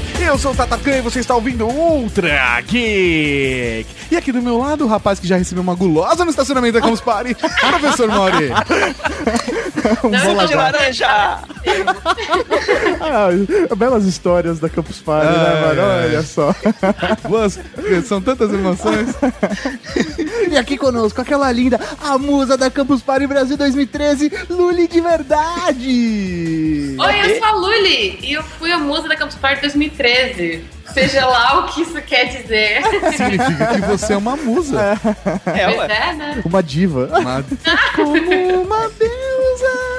Geek. Eu sou o Tatacan e você está ouvindo Ultra Geek. E aqui do meu lado, o rapaz que já recebeu uma gulosa no estacionamento da Campus Party, professor Mauri. um Não, de laranja! ah, belas histórias da Campus Party, né, ai, né, mano? Olha só. Boas, são tantas emoções. e aqui conosco, aquela linda, a musa da Campus Party Brasil 2013, Luli de verdade! Oi, eu sou a Luli e eu fui a musa da Campus Party 2013. Seja lá o que isso quer dizer. Significa que você é uma musa. É, é, é né? Uma diva. Uma... Como uma deusa.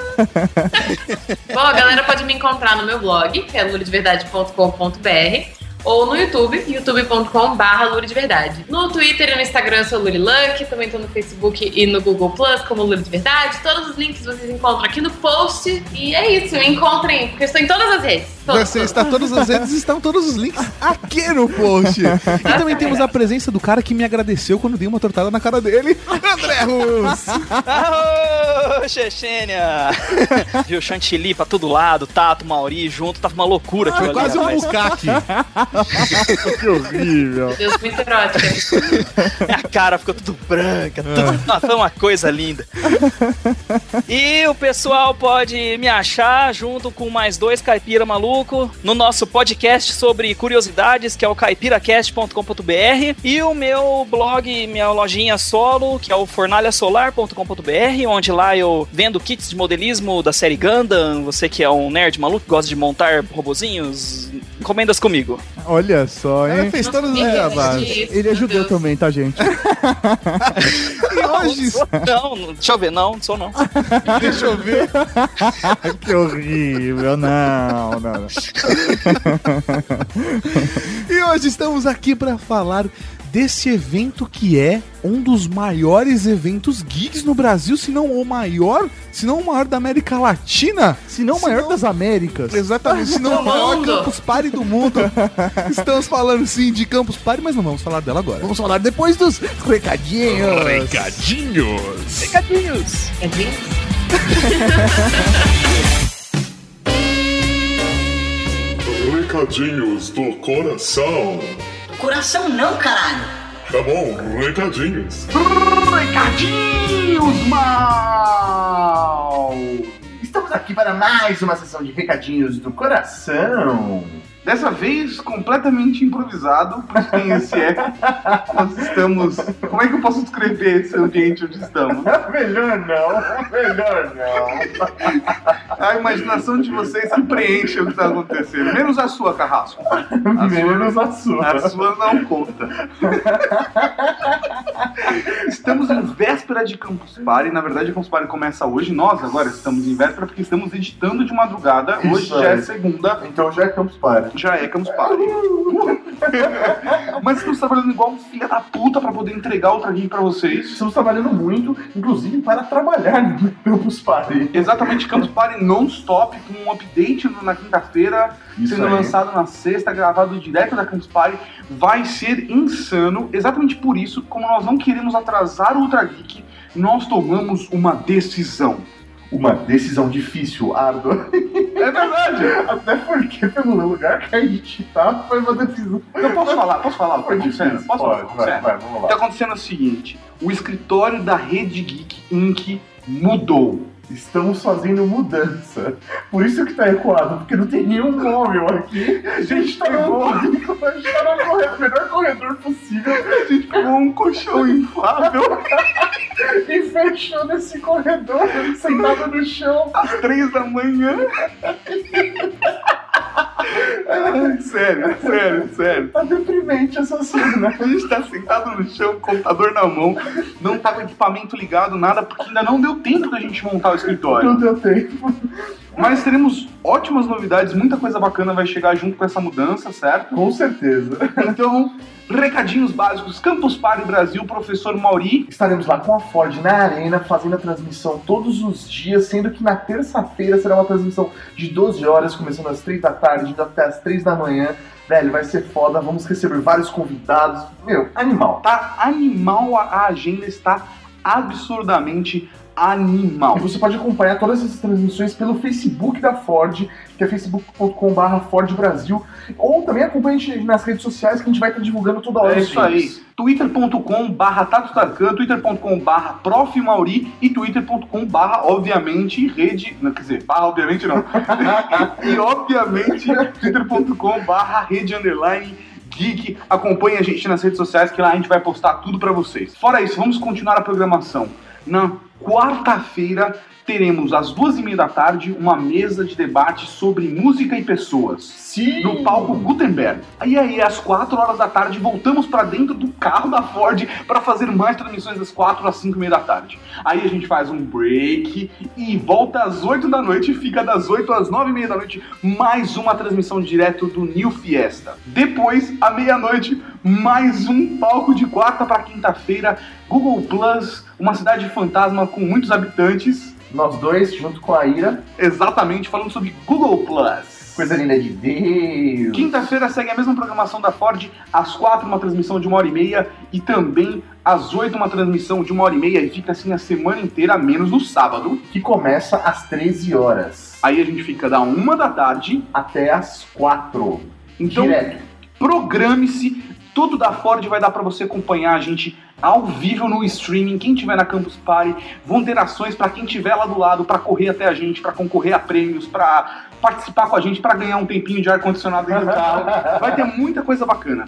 Bom, a galera pode me encontrar no meu blog, que é lulideverdade.com.br ou no YouTube, youtube.com.br de Verdade. No Twitter e no Instagram eu sou Luck, também estou no Facebook e no Google Plus como Luri de Verdade. Todos os links vocês encontram aqui no post. E é isso, me encontrem, porque eu estou em todas as redes. Você está todas as redes estão todos os links aqui no post. E também temos a presença do cara que me agradeceu quando dei uma tortada na cara dele, André Rus. Aô, Chechênia! Viu Chantilly pra todo lado, Tato, Mauri junto, tava uma loucura aquilo Foi quase um bucaque. que horrível. Deus, muito erótica. Minha cara ficou tudo branca, tudo, é. foi uma coisa linda. E o pessoal pode me achar junto com mais dois caipira maluco no nosso podcast sobre curiosidades, que é o caipiracast.com.br e o meu blog, minha lojinha solo, que é o fornalhasolar.com.br, onde lá eu vendo kits de modelismo da série Gundam, você que é um nerd maluco, gosta de montar robozinhos, encomendas comigo. Olha só, hein? Ela fez todos os jabás. Ele ajudou também, tá, gente? e hoje... Não, não, deixa eu ver, não, não sou não. deixa eu ver. que horrível, não, não. e hoje estamos aqui para falar desse evento que é um dos maiores eventos geeks no Brasil, se não o maior, se não o maior da América Latina, se não o maior das Américas. Exatamente, se não o maior Campus Party do mundo. Estamos falando sim de Campus Party, mas não vamos falar dela agora. Vamos falar depois dos recadinhos. Recadinhos. Recadinhos. Recadinhos. Recadinhos do coração. Coração não, caralho. Tá bom, recadinhos. Recadinhos, mal! Estamos aqui para mais uma sessão de recadinhos do coração. Dessa vez, completamente improvisado, para quem esse é. Nós estamos. Como é que eu posso descrever esse ambiente onde estamos? melhor não, melhor não. A imaginação de vocês se preenche o que está acontecendo. Menos a sua, Carrasco. A Menos sua, a sua. A sua não conta. Estamos em véspera de Campus Party. Na verdade, a Campus Party começa hoje. Nós agora estamos em véspera porque estamos editando de madrugada. Hoje Isso já é. é segunda. Então já é Campus Party já é Campus Party. Mas estamos trabalhando igual um filho da puta pra poder entregar o Geek pra vocês. Estamos trabalhando muito, inclusive para trabalhar no Campus Party. Exatamente, Campus Party non-stop, com um update na quinta-feira, sendo aí. lançado na sexta, gravado direto da Campus Party. Vai ser insano. Exatamente por isso, como nós não queremos atrasar o Ultra Geek, nós tomamos uma decisão uma decisão difícil, árdua. É verdade. Até porque pelo lugar que a gente tá, foi uma decisão. Eu posso falar, posso falar o que tá acontecendo? Posso Pode, falar? Vai, vai, vamos lá. Tá acontecendo o seguinte: o escritório da Rede Geek Inc. mudou. Estamos fazendo mudança. Por isso que tá ecoado, porque não tem nenhum móvel aqui. A gente tá pegou. a gente tá no corredor, melhor corredor possível. A gente pegou um colchão inflável e fechou nesse corredor, sentado no chão. Às três da manhã. sério, sério, sério. Tá deprimente essa cena. A gente tá sentado no chão, computador na mão, não tá com equipamento ligado, nada, porque ainda não deu tempo da gente montar o escritório. Não deu tempo. Mas teremos ótimas novidades, muita coisa bacana vai chegar junto com essa mudança, certo? Com certeza. Então, recadinhos básicos. Campus Party Brasil, professor Mauri. Estaremos lá com a Ford na arena, fazendo a transmissão todos os dias, sendo que na terça-feira será uma transmissão de 12 horas, começando às 3 da tarde, indo até às 3 da manhã. Velho, vai ser foda, vamos receber vários convidados. Meu, animal. Tá animal, a agenda está absurdamente animal. E você pode acompanhar todas essas transmissões pelo Facebook da Ford, que é facebook.com.br Ford Brasil. Ou também acompanhe a gente nas redes sociais que a gente vai estar divulgando toda hora. É isso aí. twitter.com barra Tarkan, twitter.com barra Prof. Mauri e twitter.com barra, obviamente, rede... Não, quer dizer, barra, obviamente não. e, obviamente, twitter.com barra rede underline geek. Acompanhe a gente nas redes sociais que lá a gente vai postar tudo pra vocês. Fora isso, vamos continuar a programação. Na quarta-feira teremos às duas e meia da tarde uma mesa de debate sobre música e pessoas. Sim. No palco Gutenberg. Aí aí, às 4 horas da tarde, voltamos pra dentro do carro da Ford para fazer mais transmissões das 4 às 5 e meia da tarde. Aí a gente faz um break e volta às 8 da noite e fica das 8 às 9 e meia da noite mais uma transmissão direto do New Fiesta. Depois, à meia-noite, mais um palco de quarta para quinta-feira, Google Plus, uma cidade fantasma com muitos habitantes. Nós dois, junto com a Ira. Exatamente, falando sobre Google Plus. Coisa linda de Deus. Quinta-feira segue a mesma programação da Ford, às quatro uma transmissão de uma hora e meia e também às oito uma transmissão de uma hora e meia e fica assim a semana inteira, menos no sábado. Que começa às 13 horas. Aí a gente fica da uma da tarde. Até às 4. Então, programe-se. Tudo da Ford vai dar para você acompanhar a gente ao vivo no streaming. Quem tiver na Campus Party vão ter ações para quem tiver lá do lado, para correr até a gente, para concorrer a prêmios, para participar com a gente, para ganhar um tempinho de ar condicionado dentro do carro. Vai ter muita coisa bacana.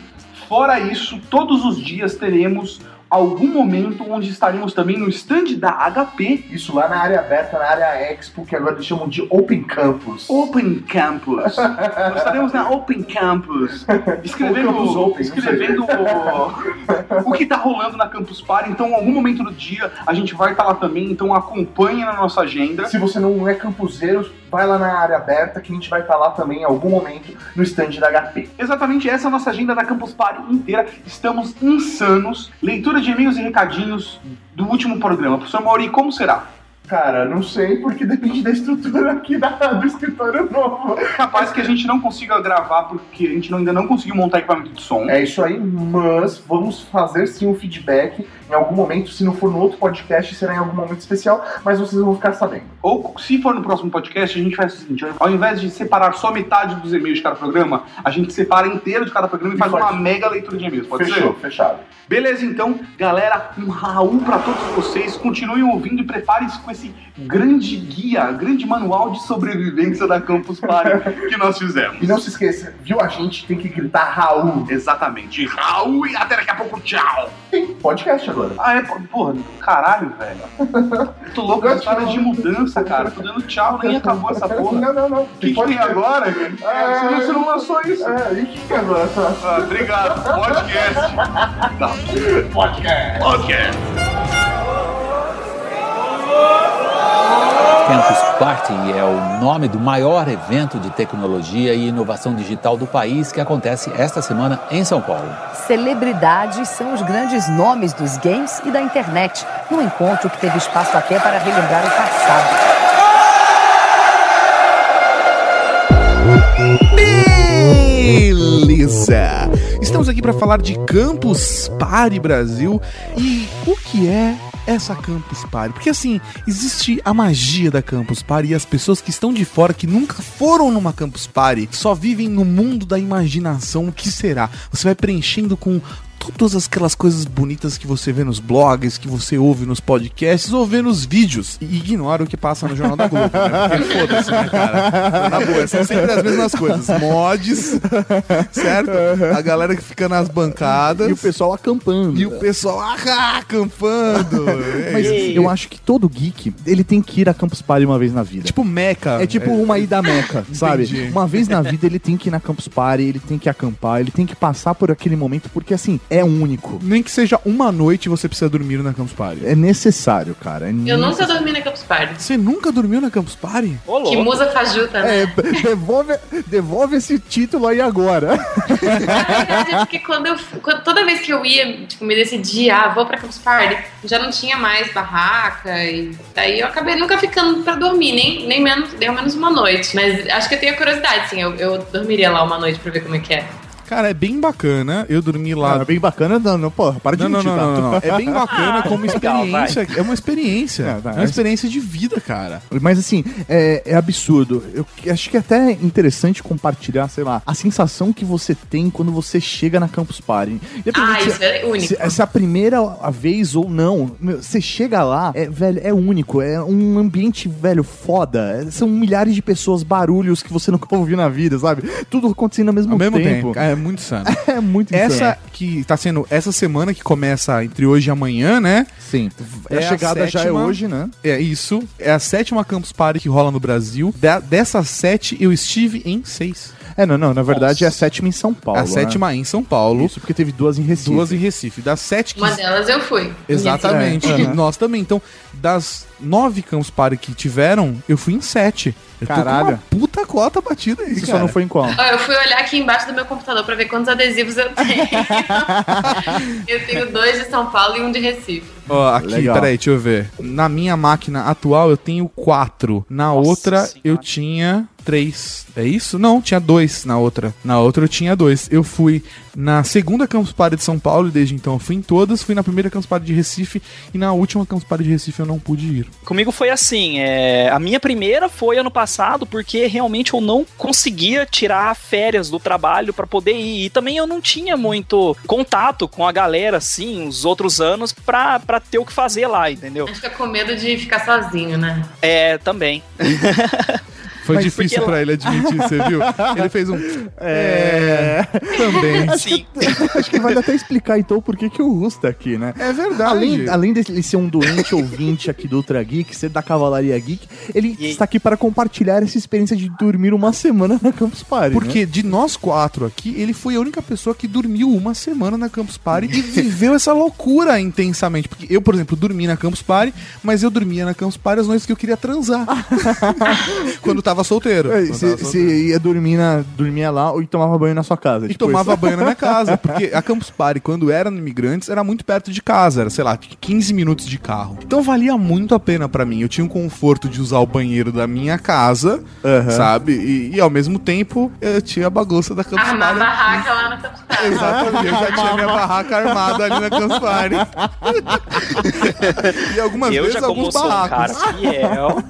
Fora isso, todos os dias teremos algum momento onde estaremos também no stand da HP. Isso lá na área aberta, na área Expo, que agora eles chamam de Open Campus. Open Campus. Nós estaremos na Open Campus, escrevendo, Campus Open, escrevendo o, o que está rolando na Campus Party. Então, em algum momento do dia, a gente vai estar lá também. Então, acompanhe na nossa agenda. Se você não é campuseiro, vai lá na área aberta que a gente vai estar lá também em algum momento no stand da HP. Exatamente essa é a nossa agenda da Campus Party inteira. Estamos insanos. Leitura de e-mails e recadinhos do último programa. Professor Mauri, como será? Cara, não sei, porque depende da estrutura aqui da- do escritório novo. Capaz que a gente não consiga gravar porque a gente não- ainda não conseguiu montar equipamento de som. É isso aí, mas vamos fazer sim um feedback em algum momento. Se não for no outro podcast, será em algum momento especial, mas vocês vão ficar sabendo. Ou se for no próximo podcast, a gente faz o seguinte: ao invés de separar só metade dos e-mails de cada programa, a gente separa inteiro de cada programa e E faz faz. uma mega leitura de e-mails. Pode Fechou, ser? fechado. Beleza, então, galera, um Raul pra todos vocês. Continuem ouvindo e preparem-se com esse grande guia, grande manual de sobrevivência da Campus Party que nós fizemos. E não se esqueça, viu a gente, tem que gritar Raul. Exatamente. Raul e até daqui a pouco, tchau. Tem podcast agora. Ah, é? Porra, caralho, velho. Tô louco com história de mudança, cara. Tô dando tchau, nem acabou essa porra. Não, não, não. O que, que tem agora? cara? Você, não, você não lançou isso. É, e o que que é agora? Ah, obrigado. Podcast. Tá. Podcast. Podcast. Campus Party é o nome do maior evento de tecnologia e inovação digital do país que acontece esta semana em São Paulo. Celebridades são os grandes nomes dos games e da internet, num encontro que teve espaço até para relembrar o passado. Beleza! Estamos aqui para falar de Campus Party Brasil e o que é essa Campus Party? Porque assim, existe a magia da Campus Party e as pessoas que estão de fora, que nunca foram numa Campus Party, só vivem no mundo da imaginação. O que será? Você vai preenchendo com todas aquelas coisas bonitas que você vê nos blogs, que você ouve nos podcasts ou vê nos vídeos. E ignora o que passa no Jornal da Globo, né? Porque foda-se, né, cara? Na boa, são sempre as mesmas coisas. Mods, certo? A galera que fica nas bancadas. E o pessoal acampando. E o pessoal ah, acampando. É Mas isso. eu acho que todo geek, ele tem que ir a Campus Party uma vez na vida. Tipo Meca. É tipo uma ida Meca, sabe? Entendi. Uma vez na vida ele tem que ir na Campus Party, ele tem que acampar, ele tem que passar por aquele momento, porque assim, é único. Nem que seja uma noite você precisa dormir na Campus Party. É necessário, cara. É Eu nunca necessário. dormi na Campus Party. Você nunca dormiu na Campus Party? Ô, Que musa fajuta, É, né? devolve, devolve esse título aí agora. Na verdade, é porque quando eu, quando- toda vez que eu ia, tipo, me decidir, ah, vou pra Campus Party, já não tinha mais barraca, e daí eu acabei nunca ficando pra dormir, nem, nem menos, nem ao menos uma noite. Mas acho que eu tenho a curiosidade, sim, eu, eu dormiria lá uma noite pra ver como é que é. Cara, é bem bacana. Eu dormi lá. Ah, bem bacana, não, não, porra, para de Não, não, mentir, não, Tato. não, não. É bem bacana Ah, como legal, experiência. É uma experiência. É. É uma experiência de vida, cara. Mas assim, é, é absurdo. Eu acho que é até interessante compartilhar, sei lá, a sensação que você tem quando você chega na Campus Party. Ah, isso é único. Se, se é a primeira vez ou não, meu, você chega lá, é, velho, é único, é um ambiente, velho, foda. É, São milhares de pessoas, barulhos que você nunca ouviu na vida, sabe? Tudo acontecendo ao mesmo, Ao mesmo tempo. tempo. É muito insano. É muito Essa insano. que tá sendo essa semana que começa entre hoje e amanhã, né? Sim. É a chegada a já é sétima- hoje, né? É isso. É a sétima Campus Party que rola no Brasil. Da- dessas sete, eu estive em seis. É, não, não, na verdade Nossa. é a sétima em São Paulo. a sétima em São Paulo, Né? Isso porque teve duas em Recife. duas em Recife. Das sete que. Uma delas eu fui. Exatamente. É, E aham. nós também. Então, das nove Campus Party que tiveram, eu fui em sete. Caralho. uma puta cota batida aí, Você cara. só não foi em qual? Ó, eu fui olhar aqui embaixo do meu computador pra ver quantos adesivos eu tenho. eu tenho dois de São Paulo e um de Recife. Ó, aqui, Legal. peraí, deixa eu ver. Na minha máquina atual eu tenho quatro. Na Nossa outra Senhora. eu tinha três. É isso? Não, tinha dois na outra. Na outra eu tinha dois. Eu fui na segunda Campus Party de São Paulo e desde então eu fui em todas. Fui na primeira Campus Party de Recife e na última Campus Party de Recife eu não pude ir. Comigo foi assim, é, a minha primeira foi ano passado porque realmente eu não conseguia tirar férias do trabalho pra poder ir e também eu não tinha muito contato com a galera assim, os outros anos pra, pra ter o que fazer lá, entendeu? Acho que é com medo de ficar sozinho, né? É, também. Foi Mas difícil porque- pra ele admitir, você viu? Ele fez um. É. Também. Sim. Acho que vale até explicar então por que, que o Russo tá aqui, né? É verdade. Além, além dele ser um doente ouvinte aqui do Ultra Geek, ser da Cavalaria Geek, ele E- está aqui para compartilhar essa experiência de dormir uma semana na Campus Party. né? Porque de nós quatro aqui, ele foi a única pessoa que dormiu uma semana na Campus Party e viveu essa loucura intensamente. Porque eu, por exemplo, dormi na Campus Party, mas eu dormia na Campus Party as noites que eu queria transar. Quando tava solteiro. Quando tava Você solteiro. ia dormir na, dormia lá e tomava banho na sua casa. E tipo tomava isso. banho na minha casa. Porque a Campus Party, quando era no Imigrantes, era muito perto de casa. Era, sei lá, 15 minutos de carro. Então valia muito a pena pra mim. Eu tinha o conforto de usar o banheiro da minha casa, Aham. sabe? E, e, ao mesmo tempo, eu tinha a bagunça da Campus Armar Party. barraca lá na Campus Party. Exatamente, eu já tinha minha barraca armada ali na Campus Party. e algumas eu vezes já como alguns sou um cara barracos. fiel.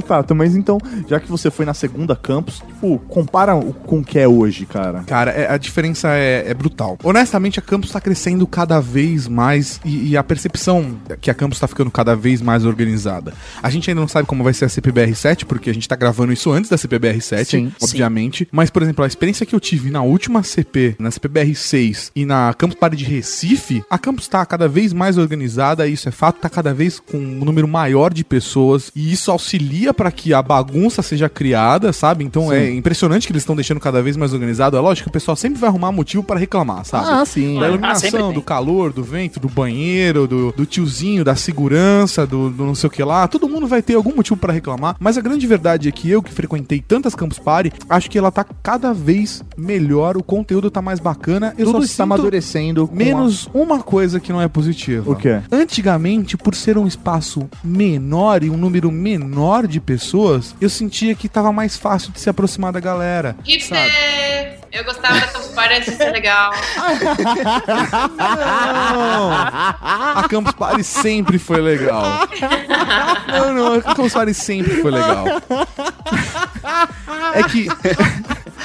Tato, mas então, já que você foi na segunda campus, tipo, compara com o que é hoje, cara. Cara, é- a diferença é, é brutal. Honestamente, a campus tá crescendo cada vez mais e, e a percepção que a campus tá ficando cada vez mais organizada. A gente ainda não sabe como vai ser a CPBR7, porque a gente tá gravando isso antes da CPBR7, Sim. obviamente. Mas, por exemplo, a experiência que eu tive na última CP, na CPBR6 e na Campus Party de Recife, a campus tá cada vez mais organizada, isso é fato, tá cada vez com um número maior de pessoas e isso auxilia para que a bagunça seja criada, sabe? Então é impressionante que eles estão deixando cada vez mais organizado. É lógico que o pessoal sempre vai arrumar motivo para reclamar, sabe? Ah, sim. Da Ah, iluminação, tem. do calor, do vento, do banheiro, do, do tiozinho, da segurança, do, do não sei o que lá. Todo mundo vai ter algum motivo para reclamar. Mas a grande verdade é que eu, que frequentei tantas Campus Party, acho que ela tá cada vez melhor, o conteúdo tá mais bacana. Eu Tudo só está amadurecendo. Menos uma coisa que não é positiva. O quê? Antigamente, por ser um espaço menor e um número menor de pessoas, eu sentia que tava mais fácil de se aproximar da galera. Sabe? Hipster! Eu gostava da Campus Party de ser legal. A Campus Party sempre foi legal. Não, não, a Campus Party sempre foi legal. É que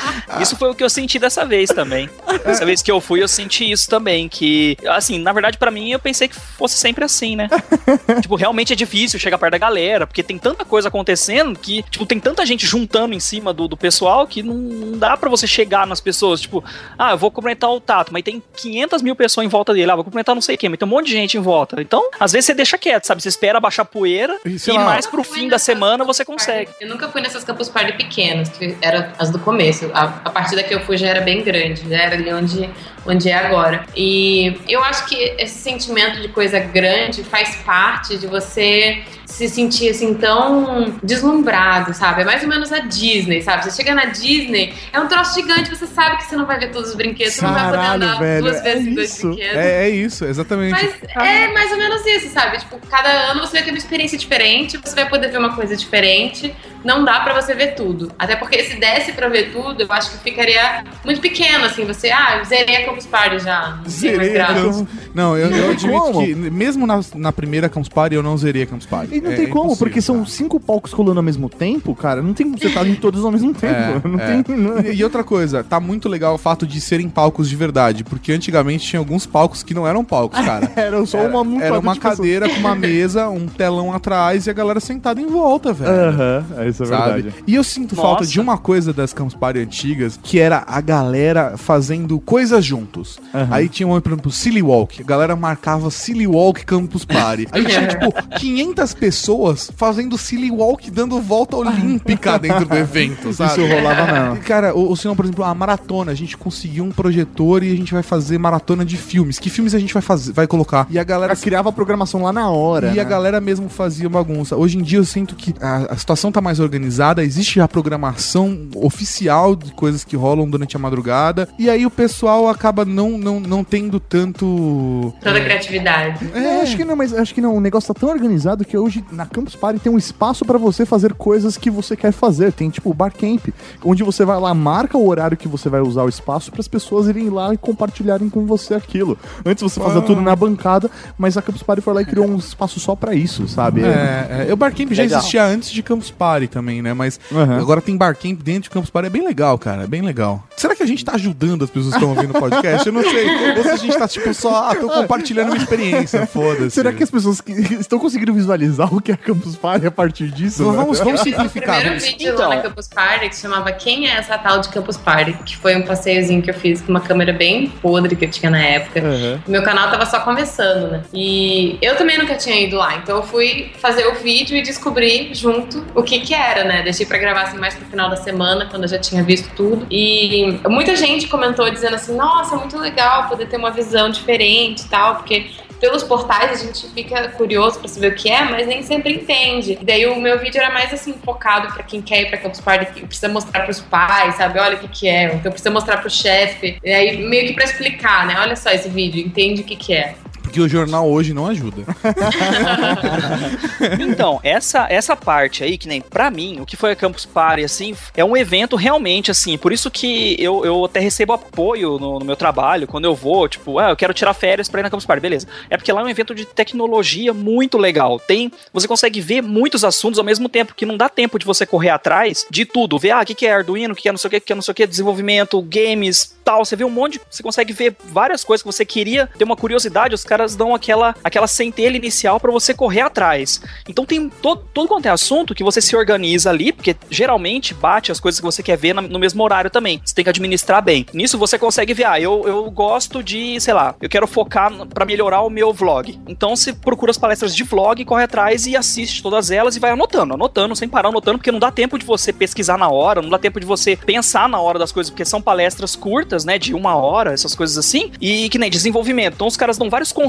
Isso foi o que eu senti dessa vez também. Dessa vez que eu fui, eu senti isso também. Que, assim, na verdade, pra mim, eu pensei que fosse sempre assim, né? tipo, realmente é difícil chegar perto da galera, porque tem tanta coisa acontecendo que, tipo, tem tanta gente juntando em cima do, do pessoal que não, não dá pra você chegar nas pessoas. Tipo, ah, eu vou cumprimentar o Tato, mas tem 500 mil pessoas em volta dele. Ah, vou cumprimentar não sei quem, mas tem um monte de gente em volta. Então, às vezes você deixa quieto, sabe? Você espera baixar poeira E, e, mais pro fim da semana você consegue. Eu nunca fui nessas Campus Party pequenas, que eram as do começo. A, a partir da que eu fui já era bem grande, já era ali onde, onde é agora. E eu acho que esse sentimento de coisa grande faz parte de você se sentir assim tão deslumbrado, sabe? É mais ou menos a Disney, sabe? Você chega na Disney, é um troço gigante, você sabe que você não vai ver todos os brinquedos, você não vai poder Caralho, andar velho, duas é vezes em dois isso. brinquedos. É, é isso, exatamente. Mas é mais ou menos isso, sabe? Tipo, cada ano você vai ter uma experiência diferente, você vai poder ver uma coisa diferente. Não dá pra você ver tudo. Até porque se desse pra ver tudo, eu acho que ficaria muito pequeno, assim. Você, ah, eu zerei a Campus Party já. Não Zerei a. Campus... Não, eu, eu admito que, mesmo na, na primeira Campus Party, eu não zerei a Campus Party. E não É tem como, impossível, porque são cara. cinco palcos rolando ao mesmo tempo, cara. Não tem como você estar em todos ao mesmo tempo. É, não é. tem. não- E, e outra coisa, tá muito legal o fato de serem palcos de verdade, porque antigamente tinha alguns palcos que não eram palcos, cara. Era só uma montada Era uma de pessoas. cadeira com uma mesa, um telão atrás e a galera sentada em volta, velho. Aham, isso é sabe? verdade. E eu sinto Nossa. falta de uma coisa das Campus Party antigas, que era a galera fazendo coisas juntos. Aham. Aí tinha, um, por exemplo, Silly Walk. A galera marcava Silly Walk Campus Party. Aí tinha, tipo, 500 pessoas fazendo Silly Walk dando volta olímpica dentro do evento, sabe? Isso rolava mesmo. E, Cara, ou, ou se não, por exemplo, a maratona. A gente conseguiu um projetor e a gente vai fazer maratona de filmes. Que filmes a gente vai fazer, vai colocar? E a galera Ela criava a programação lá na hora. e a né? galera mesmo fazia bagunça. Hoje em dia eu sinto que a, a situação tá mais organizada, existe a programação oficial de coisas que rolam durante a madrugada, e aí o pessoal acaba não, não, não tendo tanto. Toda a criatividade. É, acho que não, mas acho que não. O negócio tá tão organizado que hoje na Campus Party tem um espaço pra você fazer coisas que você quer fazer. Tem tipo o Bar Camp, onde você vai lá, marca o horário que você vai usar o espaço para as pessoas irem lá e compartilharem com você aquilo. Antes você fazia Ah. tudo na bancada, mas a Campus Party foi lá e criou um espaço só pra isso, sabe? É, é, o Barcamp já Legal. existia antes de Campus Party também, né? Mas Aham. agora tem Barcamp dentro de Campus Party. É bem legal, cara. É bem legal. Será que a gente tá ajudando as pessoas que estão ouvindo o podcast? Eu não sei. Ou se a gente tá, tipo, só, ah, tô compartilhando uma experiência. Foda-se. Será que as pessoas que estão conseguindo visualizar o que é a Campus Party a partir disso? né? Vamos, vamos O simplificar. primeiro Vamos... vídeo Então. lá na Campus Party que se chamava Quem é essa tal de Campus Party? Que foi um passeiozinho que eu fiz com uma câmera bem podre que eu tinha na época. O meu canal tava só começando, né? E eu também nunca tinha ido lá, então eu fui fazer o vídeo e descobri junto o que que era, né? Deixei pra gravar assim mais pro final da semana, quando eu já tinha visto tudo. E muita gente comentou dizendo assim: "Nossa, muito legal poder ter uma visão diferente e tal", porque pelos portais a gente fica curioso pra saber o que é, mas nem sempre entende. Daí o meu vídeo era mais assim focado pra quem quer ir pra Campus Party, que precisa mostrar pros pais, sabe? Olha o que que é. Então precisa mostrar pro chefe. E aí meio que pra explicar, né? Olha só esse vídeo, entende o que que é. Porque o jornal hoje não ajuda. Então, essa, essa parte aí, que nem pra mim, o que foi a Campus Party, assim, é um evento realmente, assim, por isso que eu, eu até recebo apoio no, no meu trabalho, quando eu vou, tipo, ah, eu quero tirar férias pra ir na Campus Party, beleza. É porque lá é um evento de tecnologia muito legal. Tem, você consegue ver muitos assuntos ao mesmo tempo, que não dá tempo de você correr atrás de tudo. Ver, ah, o que que é Arduino, o que que é não sei o que, o que é não sei o que, desenvolvimento, games, tal. Você vê um monte, de- você consegue ver várias coisas que você queria ter uma curiosidade, os caras dão aquela, aquela centelha inicial pra você correr atrás. Então tem todo, todo quanto é assunto que você se organiza ali, porque geralmente bate as coisas que você quer ver na- no mesmo horário também. Você tem que administrar bem. Nisso você consegue ver, ah, eu, eu gosto de, sei lá, eu quero focar pra melhorar o meu vlog. Então você procura as palestras de vlog, corre atrás e assiste todas elas e vai anotando, anotando, sem parar anotando, porque não dá tempo de você pesquisar na hora, não dá tempo de você pensar na hora das coisas, porque são palestras curtas, né, de uma hora, essas coisas assim, e que nem desenvolvimento. Então os caras dão vários conceitos,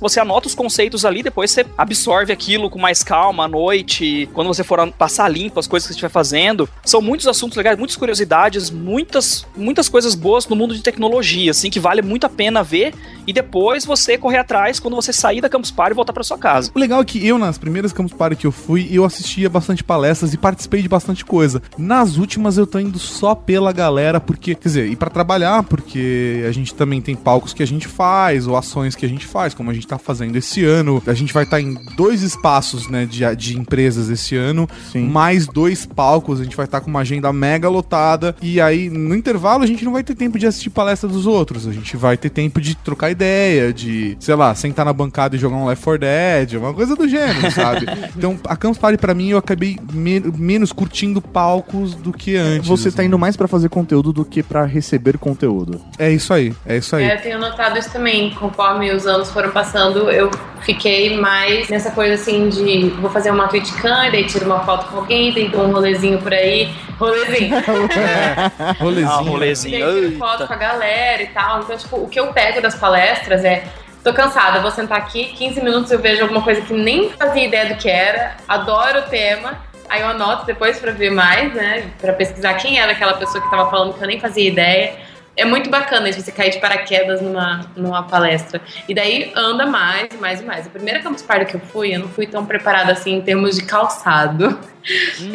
você anota os conceitos ali, depois você absorve aquilo com mais calma à noite, quando você for passar limpo as coisas que você estiver fazendo. São muitos assuntos legais, muitas curiosidades, muitas, muitas coisas boas no mundo de tecnologia, assim, que vale muito a pena ver e depois você correr atrás quando você sair da Campus Party e voltar pra sua casa. O legal é que eu, nas primeiras Campus Party que eu fui, eu assistia bastante palestras e participei de bastante coisa. Nas últimas eu tô indo só pela galera, porque, quer dizer, e pra trabalhar, porque a gente também tem palcos que a gente faz, ou ações que a gente faz, como a gente tá fazendo esse ano. A gente vai estar em dois espaços, né, de, de empresas esse ano, Sim. mais dois palcos, a gente vai estar com uma agenda mega lotada, e aí no intervalo a gente não vai ter tempo de assistir palestra dos outros, a gente vai ter tempo de trocar ideia, de, sei lá, sentar na bancada e jogar um Left 4 Dead, uma coisa do gênero, sabe? Então, a Campus Party pra mim eu acabei me- menos curtindo palcos do que antes. Você tá indo mais pra fazer conteúdo do que pra receber conteúdo. É isso aí, é isso aí. É, eu tenho notado isso também. Conforme os anos foram passando, eu fiquei mais nessa coisa assim de vou fazer uma Twitchcam, e daí tiro uma foto com alguém, daí dou um rolezinho por aí. Rolezinho. Rolezinho. Ah, E rolezinho. daí tiro foto com a galera e tal. Então, tipo, o que eu pego das palestras é tô cansada, vou sentar aqui, 15 minutos eu vejo alguma coisa que nem fazia ideia do que era, adoro o tema. Aí eu anoto depois pra ver mais, né? Pra pesquisar quem era aquela pessoa que tava falando que eu nem fazia ideia. É muito bacana isso, você cair de paraquedas numa, numa palestra. E daí anda mais e mais e mais. A primeira Campus Party que eu fui, eu não fui tão preparada assim em termos de calçado.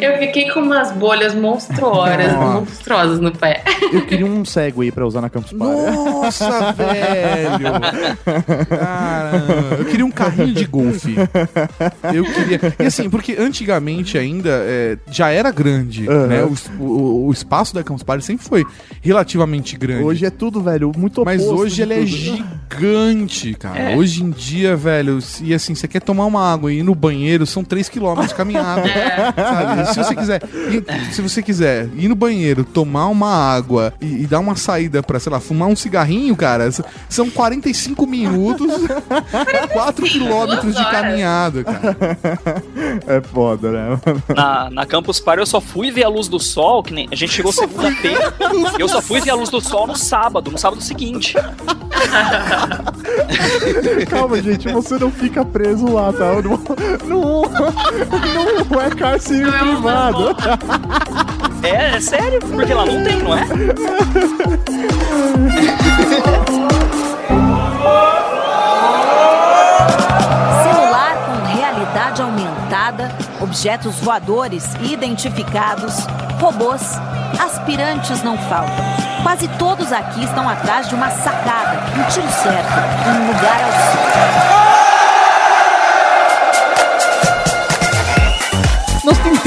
Eu fiquei com umas bolhas monstruosas, monstruosas no pé. Eu queria um Segway pra usar na Campus Party. Nossa, velho! Caramba, eu queria um carrinho de golfe. Eu queria. E assim, porque antigamente ainda é, já era grande, Aham. né? O, o- o espaço da Campus Party sempre foi relativamente grande. Hoje é tudo, velho, muito Mas oposto hoje de ele é tudo. gigante, cara. É. Hoje em dia, velho, e assim, você quer tomar uma água e ir no banheiro, são 3km de caminhada. Sabe? Se você quiser, ir- se você quiser ir no banheiro, tomar uma água e, e dar uma saída pra, sei lá, fumar um cigarrinho, cara, são 45 minutos, 4 quilômetros de caminhada, cara. É foda, né? Na, na Campus Party eu só fui ver a luz do sol, que nem a gente chegou segunda-feira. eu só fui ver a luz do sol no sábado, no sábado seguinte. Calma, gente, você não fica preso lá, tá? Não, não, não é cárcere Não é privado. É, é sério, porque lá não tem, não é? Celular com realidade aumentada, objetos voadores identificados, robôs, aspirantes não faltam. Quase todos aqui estão atrás de uma sacada, um tiro certo, um lugar ao sol.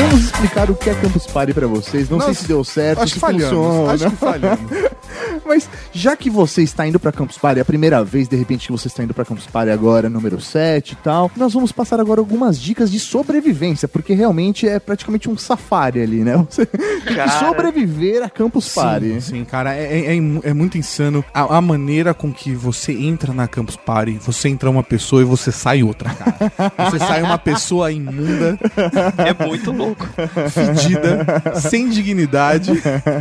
Tentamos explicar o que é Campus Party pra vocês. Não sei Nós- se deu certo, Acho se que falhamos. funciona. Acho que falhamos. Mas já que você está indo pra Campus Party, é a primeira vez, de repente, que você está indo pra Campus Party agora, número 7 e tal, nós vamos passar agora algumas dicas de sobrevivência, porque realmente é praticamente um safari ali, né? Você tem que sobreviver a Campus Party. Sim, sim, cara, é, é, é muito insano a, a maneira com que você entra na Campus Party, você entra uma pessoa e você sai outra, cara. Você sai uma pessoa imunda, É muito louco. fedida, sem dignidade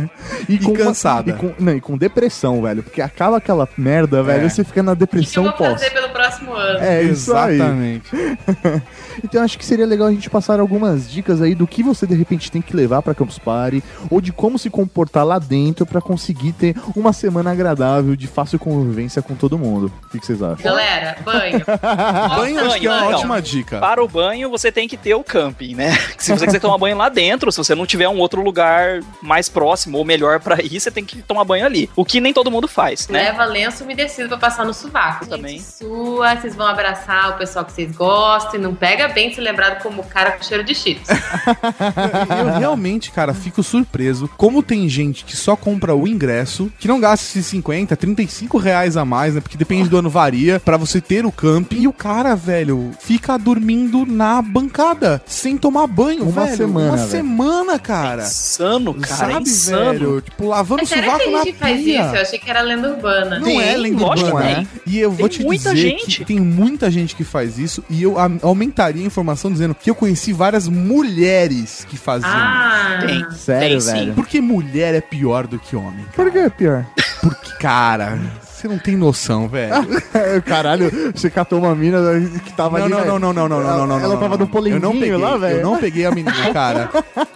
e, com uma- cansada. e com, não, e com depressão, velho. Porque acaba aquela merda, velho, É. você fica na O que eu depressão vou pós. fazer pelo próximo ano? É isso aí. Exatamente. Então acho que seria legal a gente passar algumas dicas aí do que você de repente tem que levar pra Campus Party ou de como se comportar lá dentro pra conseguir ter uma semana agradável de fácil convivência com todo mundo. O que, que vocês acham? Galera, banho. Banho acho que é uma banho, ótima dica. Para o banho, você tem que ter o camping, né? Se você quiser tomar banho lá dentro, se você não tiver um outro lugar mais próximo ou melhor pra ir, você tem que tomar banho ali. O que nem todo mundo faz, né? Leva lenço umedecido pra passar no sovaco. Também. Sua, vocês vão abraçar o pessoal que vocês gostam e não pega bem se lembrado como cara com cheiro de cheetos. Eu realmente, cara, fico surpreso como tem gente que só compra o ingresso, que não gasta esses 50, 35 reais a mais, né? Porque depende do ano, varia, pra você ter o camping. E o cara, velho, fica dormindo na bancada, sem tomar banho, Uma velho. semana, Uma velho. semana, cara. Insano, cara, é Sabe, insano. velho? Tipo, lavando o Mas sovaco na pia. Isso? Eu achei que era lenda urbana. Não é lenda lógico urbana, que né? E eu vou Tem te muita dizer gente. que tem muita gente que faz isso e eu aumentaria a informação dizendo que eu conheci várias mulheres que faziam isso. Ah, Tem. Sério, Tem sim. velho? Porque mulher é pior do que homem. Por que é pior? Porque, cara, você não tem noção, velho. Caralho, você catou uma mina que tava Não, ali. não, não, não, não, não, não, não, não. Ela não, tava não. no polenguinho eu não peguei, lá, velho. Eu não peguei a menina, cara.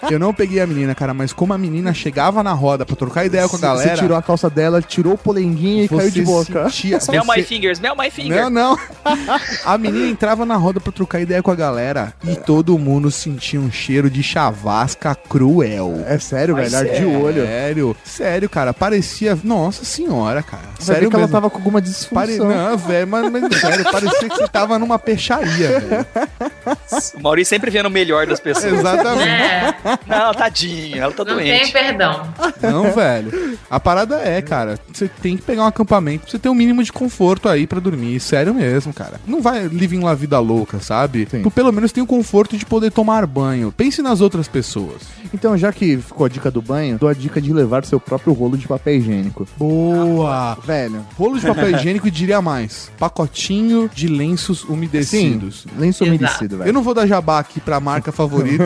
Eu não peguei a menina, cara, mas como a menina chegava na roda pra trocar ideia com a galera. Você tirou a calça dela, tirou o polenguinho e caiu de boca. sentia- Smell você- my fingers, smell my fingers. Não, não. A menina entrava na roda pra trocar ideia com a galera e todo mundo sentia um cheiro de chavasca cruel. É sério, Mas velho, arde o olho. Sério, sério, cara, parecia. Nossa senhora, cara. Sério que ela tava com alguma disfunção. Pare... Não, velho, mas, mas sério, parecia que você tava numa peixaria, velho. O Maurício sempre vendo o melhor das pessoas. Exatamente. é, Não, tadinha, ela tá não tem doente. perdão. Não, velho. A parada é, cara, você tem que pegar um acampamento pra você ter um mínimo de conforto aí pra dormir. Sério mesmo, cara. Não vai living uma vida louca, sabe? Sim. Tu pelo menos tem o conforto de poder tomar banho. Pense nas outras pessoas. Então, já que ficou a dica do banho, dou a dica de levar seu próprio rolo de papel higiênico. Boa! Velho, Imagina. Rolo de papel higiênico e diria mais. Pacotinho de lenços umedecidos. lenço Exato. umedecido, velho. Eu não vou dar jabá aqui pra marca favorita,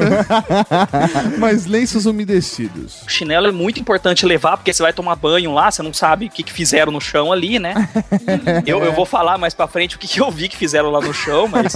mas lenços umedecidos. O chinelo é muito importante levar, porque você vai tomar banho lá, você não sabe o que, que fizeram no chão ali, né? eu, eu vou falar mais pra frente o que, que eu vi que fizeram lá no chão, mas.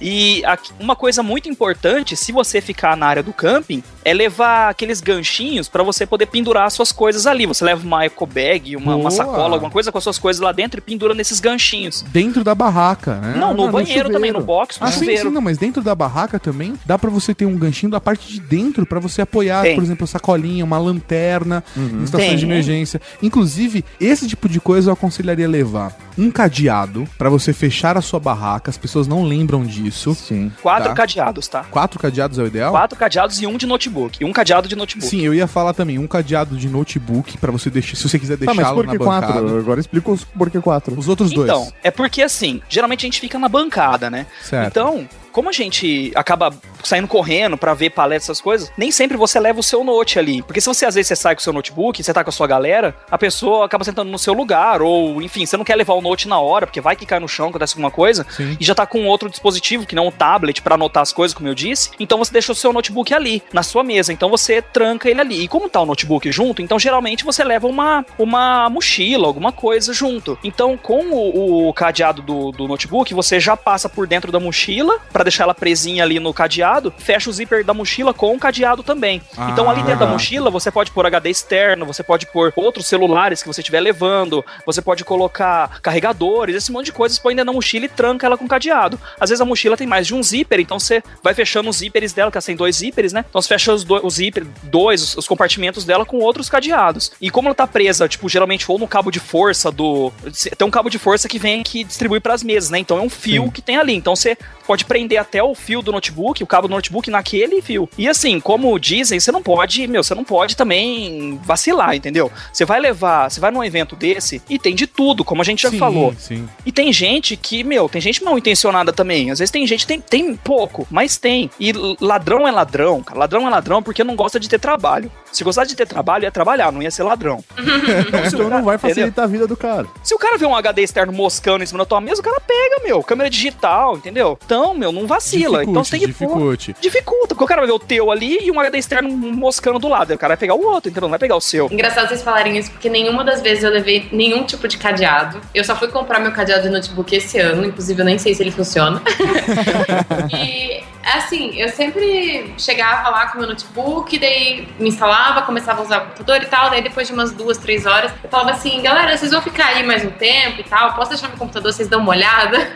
e aqui- uma coisa muito importante, se você ficar na área do camping, é levar aqueles ganchinhos pra você poder pendurar as suas coisas ali. Você leva uma eco bag, uma, uma sacola, alguma coisa com as suas coisas lá dentro e pendura nesses ganchinhos. Dentro da barraca, né? não, no no banheiro também, no box, no Ah, sim, chuveiro. sim, não, mas dentro da barraca também dá pra você ter um ganchinho da parte de dentro pra você apoiar, Tem. por exemplo, a sacolinha, uma lanterna, em situações Tem. de emergência. Inclusive, esse tipo de coisa eu aconselharia levar um cadeado pra você fechar a sua barraca. As pessoas não lembram disso. Sim. Quatro Tá. cadeados, tá? Quatro cadeados é o ideal? Quatro cadeados e um de notebook. E um cadeado de notebook. Sim, eu ia falar também um cadeado de notebook pra você deixar, se você quiser Tá, mas por na que bancada. quatro? Agora explica os por que quatro. Os outros dois. Então, é porque assim, geralmente a gente fica na bancada, né? Certo. Então, como a gente acaba saindo correndo pra ver palestras, essas coisas, nem sempre você leva o seu note ali. Porque se você às vezes você sai com o seu notebook, você tá com a sua galera, a pessoa acaba sentando no seu lugar, ou enfim, você não quer levar o note na hora, porque vai que cai no chão, acontece alguma coisa, Sim. e já tá com outro dispositivo, que não um tablet, pra anotar as coisas, como eu disse. Então você deixa o seu notebook ali, na sua mesa. Então você tranca ele ali. E como tá o notebook junto, então geralmente você leva uma, uma mochila, alguma coisa junto. Então, com o, o cadeado do, do notebook, você já passa por dentro da mochila, pra deixar ela presinha ali no cadeado, fecha o zíper da mochila com o cadeado também. Então, ali dentro da Ah. mochila, você pode pôr HD externo, você pode pôr outros celulares que você estiver levando, você pode colocar carregadores, esse monte de coisas, põe dentro da mochila e tranca ela com cadeado. Às vezes a mochila tem mais de um zíper, então você vai fechando os zíperes dela, que ela tem dois zíperes, né? Então você fecha os, do, os zíper, dois, os, os compartimentos dela com outros cadeados. E como ela tá presa, tipo, geralmente ou no cabo de força do. Tem um cabo de força que vem que distribui pras mesas, né? Então é um fio que tem ali. Então você pode prender até o fio do notebook, o cabo do notebook naquele fio. E assim, como dizem, você não pode, meu, você não pode também vacilar, entendeu? Você vai levar, você vai num evento desse e tem de tudo, como a gente já Sim, falou. Sim. E tem gente que, meu, tem gente mal intencionada também. Às vezes tem gente, tem, tem pouco, mas tem. E ladrão é ladrão, cara. Ladrão é ladrão porque não gosta de ter trabalho. Se gostasse de ter trabalho, ia trabalhar, não ia ser ladrão. Então não vai Entendeu? facilitar a vida do cara. Se o cara vê um HD externo moscando em cima da tua mesa, o cara pega, meu. Câmera digital, entendeu? Então, meu, não vacila. então você tem que pôr- dificulte. Dificulta, porque o cara vai ver o teu ali e um HD externo moscando do lado. O cara vai pegar o outro, entendeu? Não vai pegar o seu. Engraçado vocês falarem isso, porque nenhuma das vezes eu levei nenhum tipo de cadeado. Eu só fui comprar meu cadeado de notebook esse ano, inclusive eu nem sei se ele funciona. e assim, eu sempre chegava lá com meu notebook, daí me instalava, começava a usar o computador e tal, daí depois de umas duas, três horas, eu falava assim, galera, vocês vão ficar aí mais um tempo e tal, posso deixar meu computador, vocês dão uma olhada?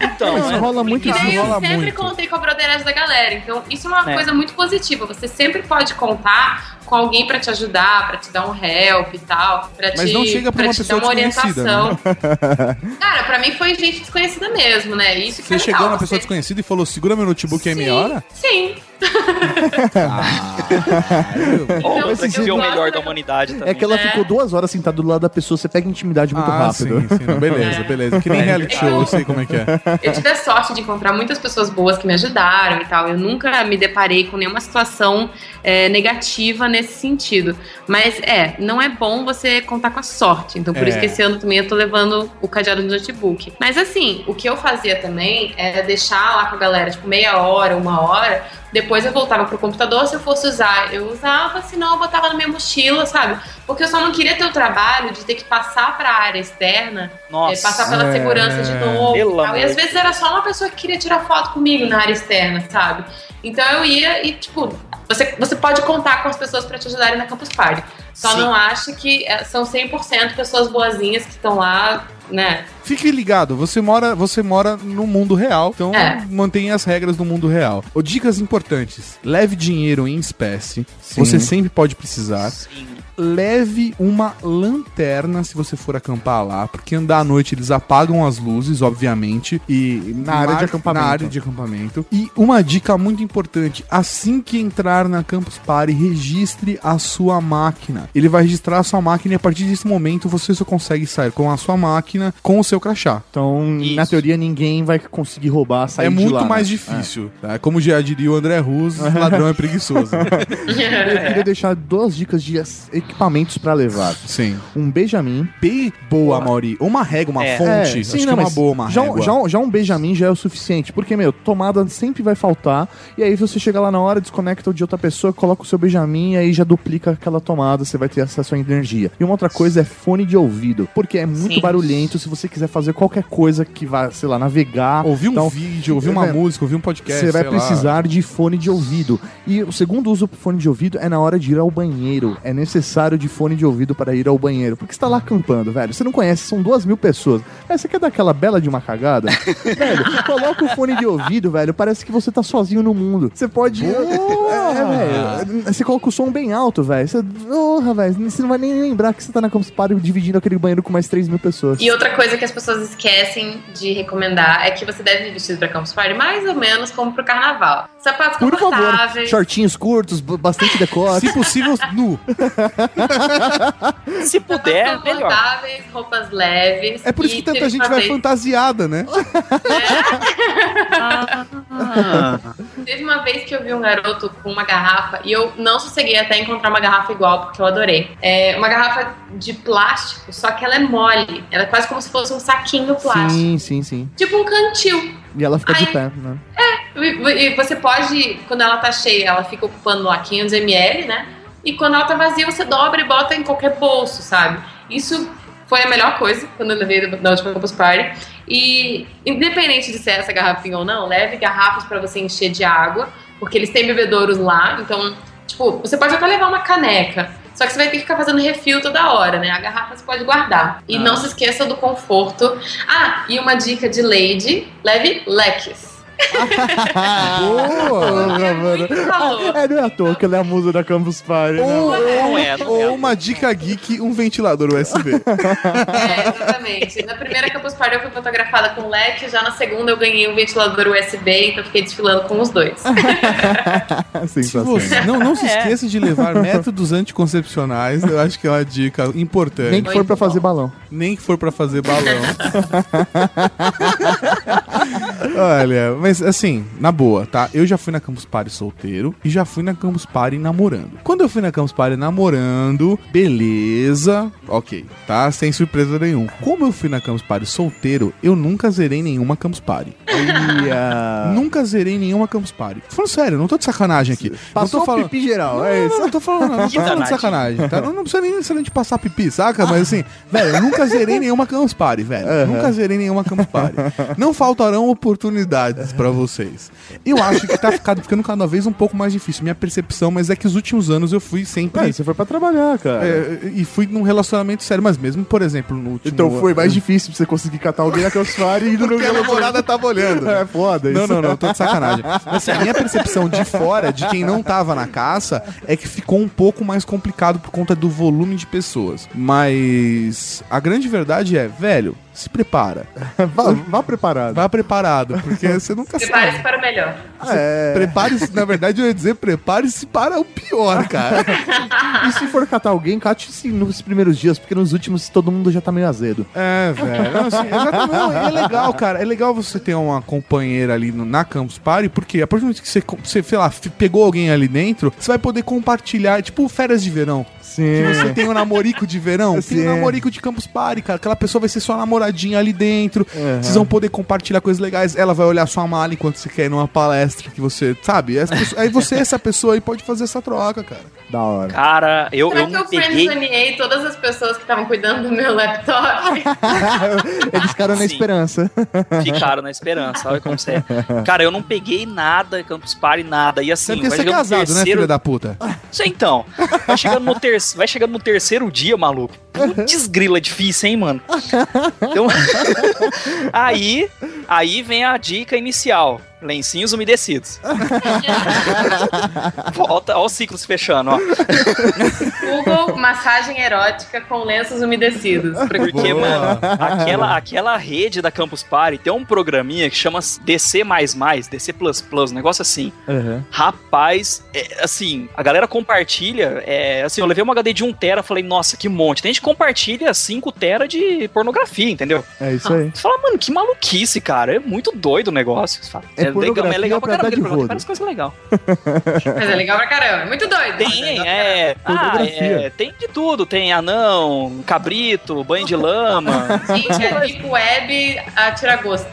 Então, Isso né? rola muito isso. rola sempre muito. contei com a broderagem da galera. Então, isso é uma É. coisa muito positiva. Você sempre pode contar com alguém pra te ajudar, pra te dar um help e tal. Pra Mas te, não chega pra uma te dar uma desconhecida, orientação. Cara, pra mim foi gente desconhecida mesmo, né? Isso que Você é chegou legal, na pessoa você- desconhecida e falou: segura meu notebook aí meia hora? Sim. Ó, Então, você eu viu o melhor da- da humanidade também. É que ela É. ficou duas horas sentada do lado da pessoa, você pega intimidade muito ah, rápido. sim, sim. Não, beleza, É. beleza. Que nem reality show, eu sei como é que é. Eu tive a sorte de encontrar muitas pessoas boas que me ajudaram e tal. Eu nunca me deparei com nenhuma situação é, negativa nesse sentido. Mas é, não é bom você contar com a sorte. Então, por É. isso que esse ano também eu tô levando o cadeado do notebook. Mas assim, o que eu fazia também era deixar lá com a galera, tipo, meia hora, uma hora. Depois eu voltava pro computador, se eu fosse usar, eu usava, senão eu botava na minha mochila, sabe? Porque eu só não queria ter o trabalho de ter que passar pra área externa é, Nossa. passar pela É. segurança de novo. E, e às vezes era só uma pessoa que queria tirar foto comigo na área externa, sabe? Então eu ia e, tipo, você, você pode contar com as pessoas pra te ajudarem na Campus Party. Só Sim. não acha que é, são 100% pessoas boazinhas que estão lá, né? Fique ligado, você mora, você mora no mundo real, então É. mantenha as regras do mundo real. Dicas importantes: leve dinheiro em espécie, Sim. você sempre pode precisar. Sim. Leve uma lanterna se você for acampar lá, porque andar à noite eles apagam as luzes, obviamente, e Na área de acampamento. Na área de acampamento. E uma dica muito importante: assim que entrar na Campus Party, registre a sua máquina. Ele vai registrar a sua máquina e a partir desse momento você só consegue sair com a sua máquina com o seu crachá. Então, Isso. na teoria, ninguém vai conseguir roubar, sair é de muito lá, mais né? difícil. tá? Como já diria o André Ruz, ladrão é preguiçoso. É. Eu queria deixar duas dicas de equipamentos pra levar. Sim. Um Benjamin. Bem boa, Mauri. Uma régua, uma É. fonte. É, acho sim, que não, é uma boa uma já, um- régua. já, um- já um Benjamin já é o suficiente, porque, meu, tomada sempre vai faltar, e aí você chega lá na hora, desconecta o de outra pessoa, coloca o seu Benjamin, e aí já duplica aquela tomada, você vai ter acesso à energia. E uma outra coisa é fone de ouvido, porque é muito Sim. barulhento se você quiser fazer qualquer coisa que vá, sei lá, navegar. Ouvir um Então, vídeo, ouvir uma é, música, ouvir um podcast. Você vai sei lá. precisar de fone de ouvido. E o segundo uso pro fone de ouvido é na hora de ir ao banheiro. É necessário de fone de ouvido para ir ao banheiro. Porque você tá lá acampando, velho. Você não conhece, são duas mil pessoas. É, você quer dar aquela bela de uma cagada? velho, coloca o fone de ouvido, velho. Parece que você tá sozinho no mundo. Você pode. É, velho. Você coloca o som bem alto, velho. Você. Porra, velho. Você não vai nem lembrar que você tá na Campus Party dividindo aquele banheiro com mais 3 mil pessoas. E outra coisa que as pessoas esquecem de recomendar é que você deve ir vestido pra Campus Party mais ou menos como pro carnaval. Sapatos Por favor, shortinhos curtos, bastante decote. Se possível, nu. Se puder, melhor. confortáveis, roupas leves. É por isso que tanta gente vai fantasiada, né? Teve uma vez que eu vi um garoto com uma garrafa e eu não sosseguei até encontrar uma garrafa igual, porque eu adorei. É uma garrafa de plástico, só que ela é mole. Ela é quase como se fosse um saquinho plástico. Sim, sim, sim. Tipo um cantil. E ela fica de Ai. pé, né? E e você pode, quando ela tá cheia, ela fica ocupando lá 500 ml, né? E quando ela tá vazia, você dobra e bota em qualquer bolso, sabe? Isso foi a melhor coisa quando eu levei da última Campus Party. E independente de ser essa garrafinha ou não, leve garrafas pra você encher de água, porque eles têm bebedouros lá. Então, tipo, você pode até levar uma caneca. Só que você vai ter que ficar fazendo refil toda hora, né? A garrafa você pode guardar. E não se esqueça do conforto. Ah, e uma dica de Lady: leve leques. Boa, É calor. É, não é à toa que ela é a musa da Campus Party, né? Ou, Não é, não é. ou uma dica geek, um ventilador USB. É, exatamente. Na primeira Campus Party eu fui fotografada com leque, já na segunda eu ganhei um ventilador USB, então fiquei desfilando com os dois. Se Sensacional. você, não, não se É. esqueça de levar métodos anticoncepcionais. Eu acho que é uma dica importante. Nem que for pra fazer balão. Nem que for pra fazer balão. Olha, mas assim, na boa, tá? Eu já fui na Campus Party solteiro e já fui na Campus Party namorando. Quando eu fui na Campus Party namorando, beleza, ok, tá? Sem surpresa nenhuma. Como eu fui na Campus Party solteiro, eu nunca zerei nenhuma Campus Party. Ia... Nunca zerei nenhuma Campus Party. Tô falando sério, não tô de sacanagem aqui. Passou não tô falando... pipi geral, Não, é isso. não, não tô falando, não, não tô falando de sacanagem, tá? Não, não precisa nem necessariamente passar pipi, saca? Mas assim, velho, eu nunca zerei nenhuma Campus Party, velho. Nunca zerei nenhuma Campus Party. Não faltarão oportunidades pra vocês. Eu acho que tá ficado, ficando cada vez um pouco mais difícil. Minha percepção, mas é que os últimos anos eu fui sempre. É, você foi pra trabalhar, cara. é, e fui num relacionamento sério, mas mesmo, por exemplo, no último Então foi mais difícil pra você conseguir catar alguém na Party e no a namorada tava olhando. É foda isso. Não, não, não, tô de sacanagem. Assim, a minha percepção de fora, de quem não tava na caça, é que ficou um pouco mais complicado por conta do volume de pessoas. Mas a grande verdade é, velho, se prepara. vá, vá preparado. Vá preparado, porque você nunca Prepare-se para o melhor. É. Prepare-se, na verdade eu ia dizer, prepare-se para o pior, cara. E se for catar alguém, cate-se nos primeiros dias, porque nos últimos todo mundo já tá meio azedo. É, velho. Não, assim, não, é legal, cara. É legal você ter uma companheira ali no- na Campus Party, porque a partir do momento que você, você sei lá, pegou alguém ali dentro, você vai poder compartilhar, tipo férias de verão. Sim. Que você tem um namorico de verão, tem Sim. um namorico de Campus Party, cara. Aquela pessoa vai ser sua namoradinha ali dentro. Uhum. Vocês vão poder compartilhar coisas legais. Ela vai olhar sua mala enquanto você quer ir numa palestra que você, sabe? Pessoas- aí você, essa pessoa aí, pode fazer essa troca, cara. Da hora. Cara, eu, Será eu que não eu peguei. friendzoneei todas as pessoas que estavam cuidando do meu laptop? Eles ficaram na Sim. esperança. Ficaram na esperança, olha como você é. Cara, eu não peguei nada, Campus Party, nada. E assim, Você vai você é no casado, né, terceiro... filha da puta? Sei então. Vai chegando, no vai chegando no terceiro dia, maluco. Putz, grila difícil, hein, mano? Então... aí, aí vem a dica inicial. lencinhos umedecidos. Volta, ó o ciclo se fechando, ó. Google, massagem erótica com lenços umedecidos. Porque, mano, aquela, aquela rede da Campus Party tem um programinha que chama DC, DC, um negócio assim. Uhum. Rapaz, é, assim, a galera compartilha. É, assim, eu levei uma HD de 1 tera, falei, nossa, que monte. Tem gente que compartilha 5 tera de pornografia, entendeu? É isso aí. Você fala, mano, que maluquice, cara. É muito doido o negócio. Fala, É legal, é legal pra pra caramba. rodo. Tem várias coisas legais. Mas é legal pra caramba. É muito doido. Tem, é. Ah, é, tem de tudo. Tem anão, cabrito, banho de lama. Gente, é Deep Web a tiragosto.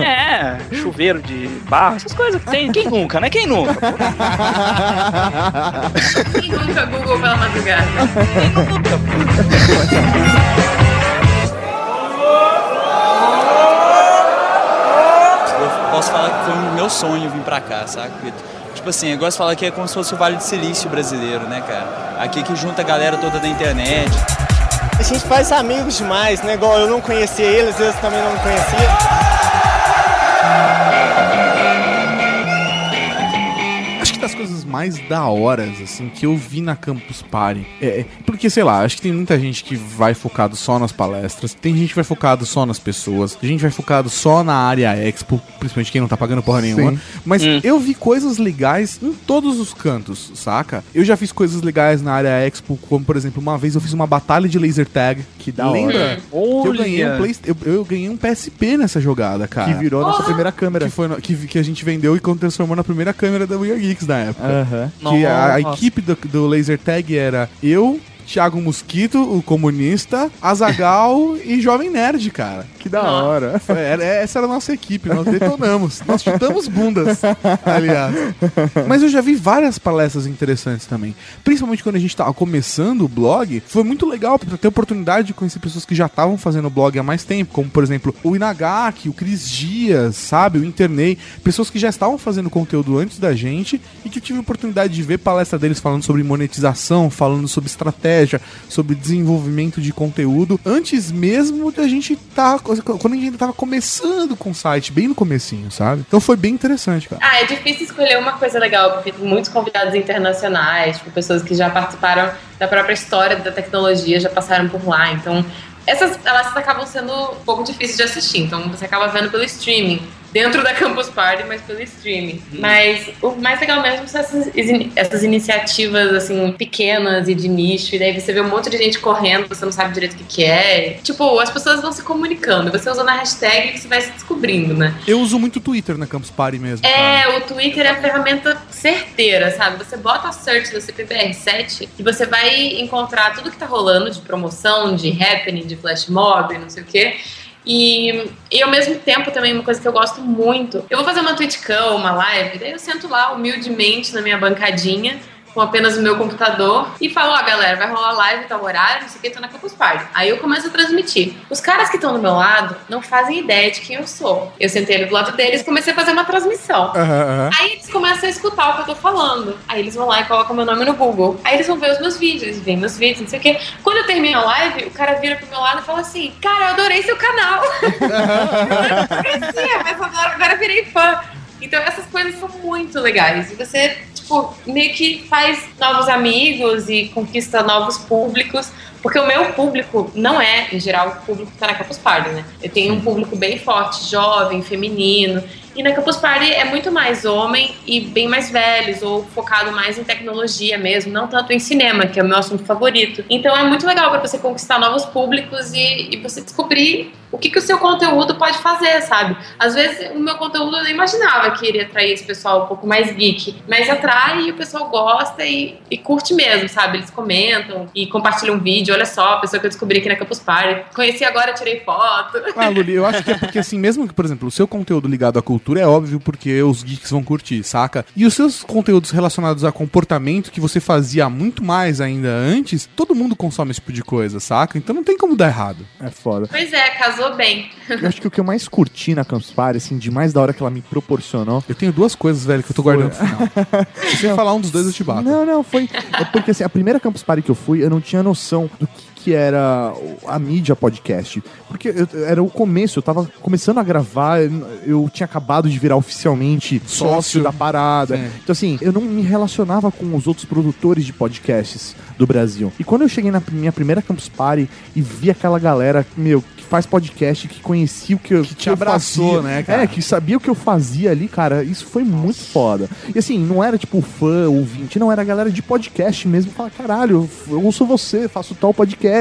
É, chuveiro de barro, essas coisas que tem. Quem nunca, né? Quem nunca? Quem nunca Google pela madrugada? Eu posso falar que foi o meu sonho vir pra cá, saca? Porque, Tipo assim, eu gosto de falar que é como se fosse o Vale do Silício brasileiro, né, cara? Aqui que junta a galera toda da internet. A gente faz amigos demais, né? Igual eu não conhecia eles, eles também não me conheciam. Acho que das coisas mais da horas, assim, que eu vi na Campus Party. É, porque, sei lá, acho que tem muita gente que vai focado só nas palestras, tem gente que vai focado só nas pessoas, tem gente que vai focado só na área Expo, principalmente quem não tá pagando porra nenhuma. Sim. Mas Hum. eu vi coisas legais em todos os cantos, saca? Eu já fiz coisas legais na área Expo, como por exemplo, uma vez eu fiz uma batalha de laser tag. Que da Lembra? hora. Que eu ganhei um Play, eu, eu ganhei um PSP nessa jogada, cara. Que virou a nossa primeira câmera. Que, foi no- que, que a gente vendeu e quando transformou na primeira câmera da Are Geeks na época. Aham. Que a, a equipe do, do Laser Tag era eu, Thiago Mosquito, o comunista, Azagal e Jovem Nerd, cara. Que da hora. Foi- era- essa era a nossa equipe, nós detonamos. nós chutamos bundas, aliás. Mas eu já vi várias palestras interessantes também. Principalmente quando a gente tava começando o blog, foi muito legal pra ter a oportunidade de conhecer pessoas que já estavam fazendo blog há mais tempo, como por exemplo o Inagaki, o Cris Dias, sabe, o Internei, pessoas que já estavam fazendo conteúdo antes da gente e que eu tive a oportunidade de ver palestra deles falando sobre monetização, falando sobre estratégia, sobre desenvolvimento de conteúdo, antes mesmo da gente tá quando a gente tava começando com o site, bem no comecinho, sabe? Então foi bem interessante, cara. Ah, é difícil escolher uma coisa legal, porque tem muitos convidados internacionais, tipo, pessoas que já participaram da própria história da tecnologia, já passaram por lá. Então, essas elas acabam sendo um pouco difíceis de assistir. Então, você acaba vendo pelo streaming. Dentro da Campus Party, mas pelo streaming. Mas o mais legal mesmo são essas, essas iniciativas, assim, pequenas e de nicho. E daí você vê um monte de gente correndo, você não sabe direito o que, que é. Tipo, as pessoas vão se comunicando. Você usando a hashtag você vai se descobrindo, né? Eu uso muito Twitter na Campus Party mesmo. cara. É, o Twitter é a ferramenta certeira, sabe? Você bota a search do CPBR7 e você vai encontrar tudo que tá rolando de promoção, de happening, de flash mob, não sei o quê. E, e ao mesmo tempo também uma coisa que eu gosto muito. Eu vou fazer uma TwitchCam, uma live, daí eu sento lá humildemente na minha bancadinha com apenas o meu computador e falo, ó, galera, vai rolar live, tal horário, não sei o que, tô na Campus Party. Aí eu começo a transmitir. Os caras que estão do meu lado não fazem ideia de quem eu sou. Eu sentei ali do lado deles e comecei a fazer uma transmissão. Aham. Aí eles começam a escutar o que eu tô falando. Aí eles vão lá e colocam meu nome no Google. Aí eles vão ver os meus vídeos, eles veem meus vídeos, não sei o quê. Quando eu termino a live, o cara vira pro meu lado e fala assim: Cara, eu adorei seu canal. eu não conhecia, mas agora, agora virei fã. Então essas coisas são muito legais. E você, tipo, meio que faz novos amigos e conquista novos públicos. Porque o meu público não é, em geral, o público que tá na Campus Party, né? Eu tenho um público bem forte, jovem, feminino. E na Campus Party é muito mais homem e bem mais velhos, ou focado mais em tecnologia mesmo, não tanto em cinema, que é o meu assunto favorito. Então é muito legal para você conquistar novos públicos e, e você descobrir o que, que o seu conteúdo pode fazer, sabe? Às vezes o meu conteúdo eu não imaginava que iria atrair esse pessoal um pouco mais geek, mas atrai e o pessoal gosta e, e curte mesmo, sabe? Eles comentam e compartilham um vídeo. Olha só, a pessoa que eu descobri aqui na Campus Party. Conheci agora, tirei foto. Ah, Luli, eu acho que é porque assim, mesmo que, por exemplo, o seu conteúdo ligado à cultura é óbvio porque os geeks vão curtir, saca? E os seus conteúdos relacionados a comportamento que você fazia muito mais ainda antes, todo mundo consome esse tipo de coisa, saca? Então não tem como dar errado. É foda. Pois é, casou bem. Eu acho que o que eu mais curti na Campus Party, assim, de mais da hora que ela me proporcionou. Eu tenho duas coisas, velho, que eu tô guardando pro final. Se você falar um dos dois, eu te bato. Não, não, foi. É porque assim, a primeira Campus Party que eu fui, eu não tinha noção do que, que era a mídia podcast. Porque eu- era o começo, eu tava começando a gravar, eu- tinha acabado de virar oficialmente sócio, Sócio. da parada. Sim. Então, assim, eu não me relacionava com os outros produtores de podcasts do Brasil. E quando eu cheguei na minha primeira Campus Party e vi aquela galera, meu, que faz podcast, que conhecia o que eu que te abraçou, né, cara? É, que sabia o que eu fazia ali, cara, isso foi muito foda. E assim, não era tipo fã, ouvinte, não, era a galera de podcast mesmo. Fala, caralho, eu, eu ouço você, faço tal podcast.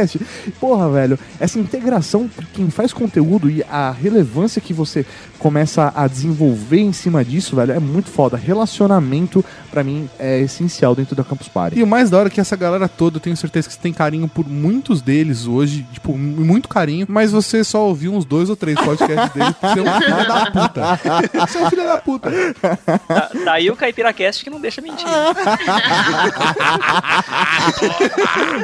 E, porra, velho, essa integração, quem faz conteúdo e a relevância que você começa a desenvolver em cima disso, velho, é muito foda. Relacionamento, pra mim, é essencial dentro da Campus Party. E o mais da hora é que essa galera toda, eu tenho certeza que você tem carinho por muitos deles hoje, tipo, muito carinho, mas você só ouviu uns dois ou três podcasts deles, você é um filho da puta. Você é um filho da puta. Da- Daí o CaipiraCast que não deixa mentir.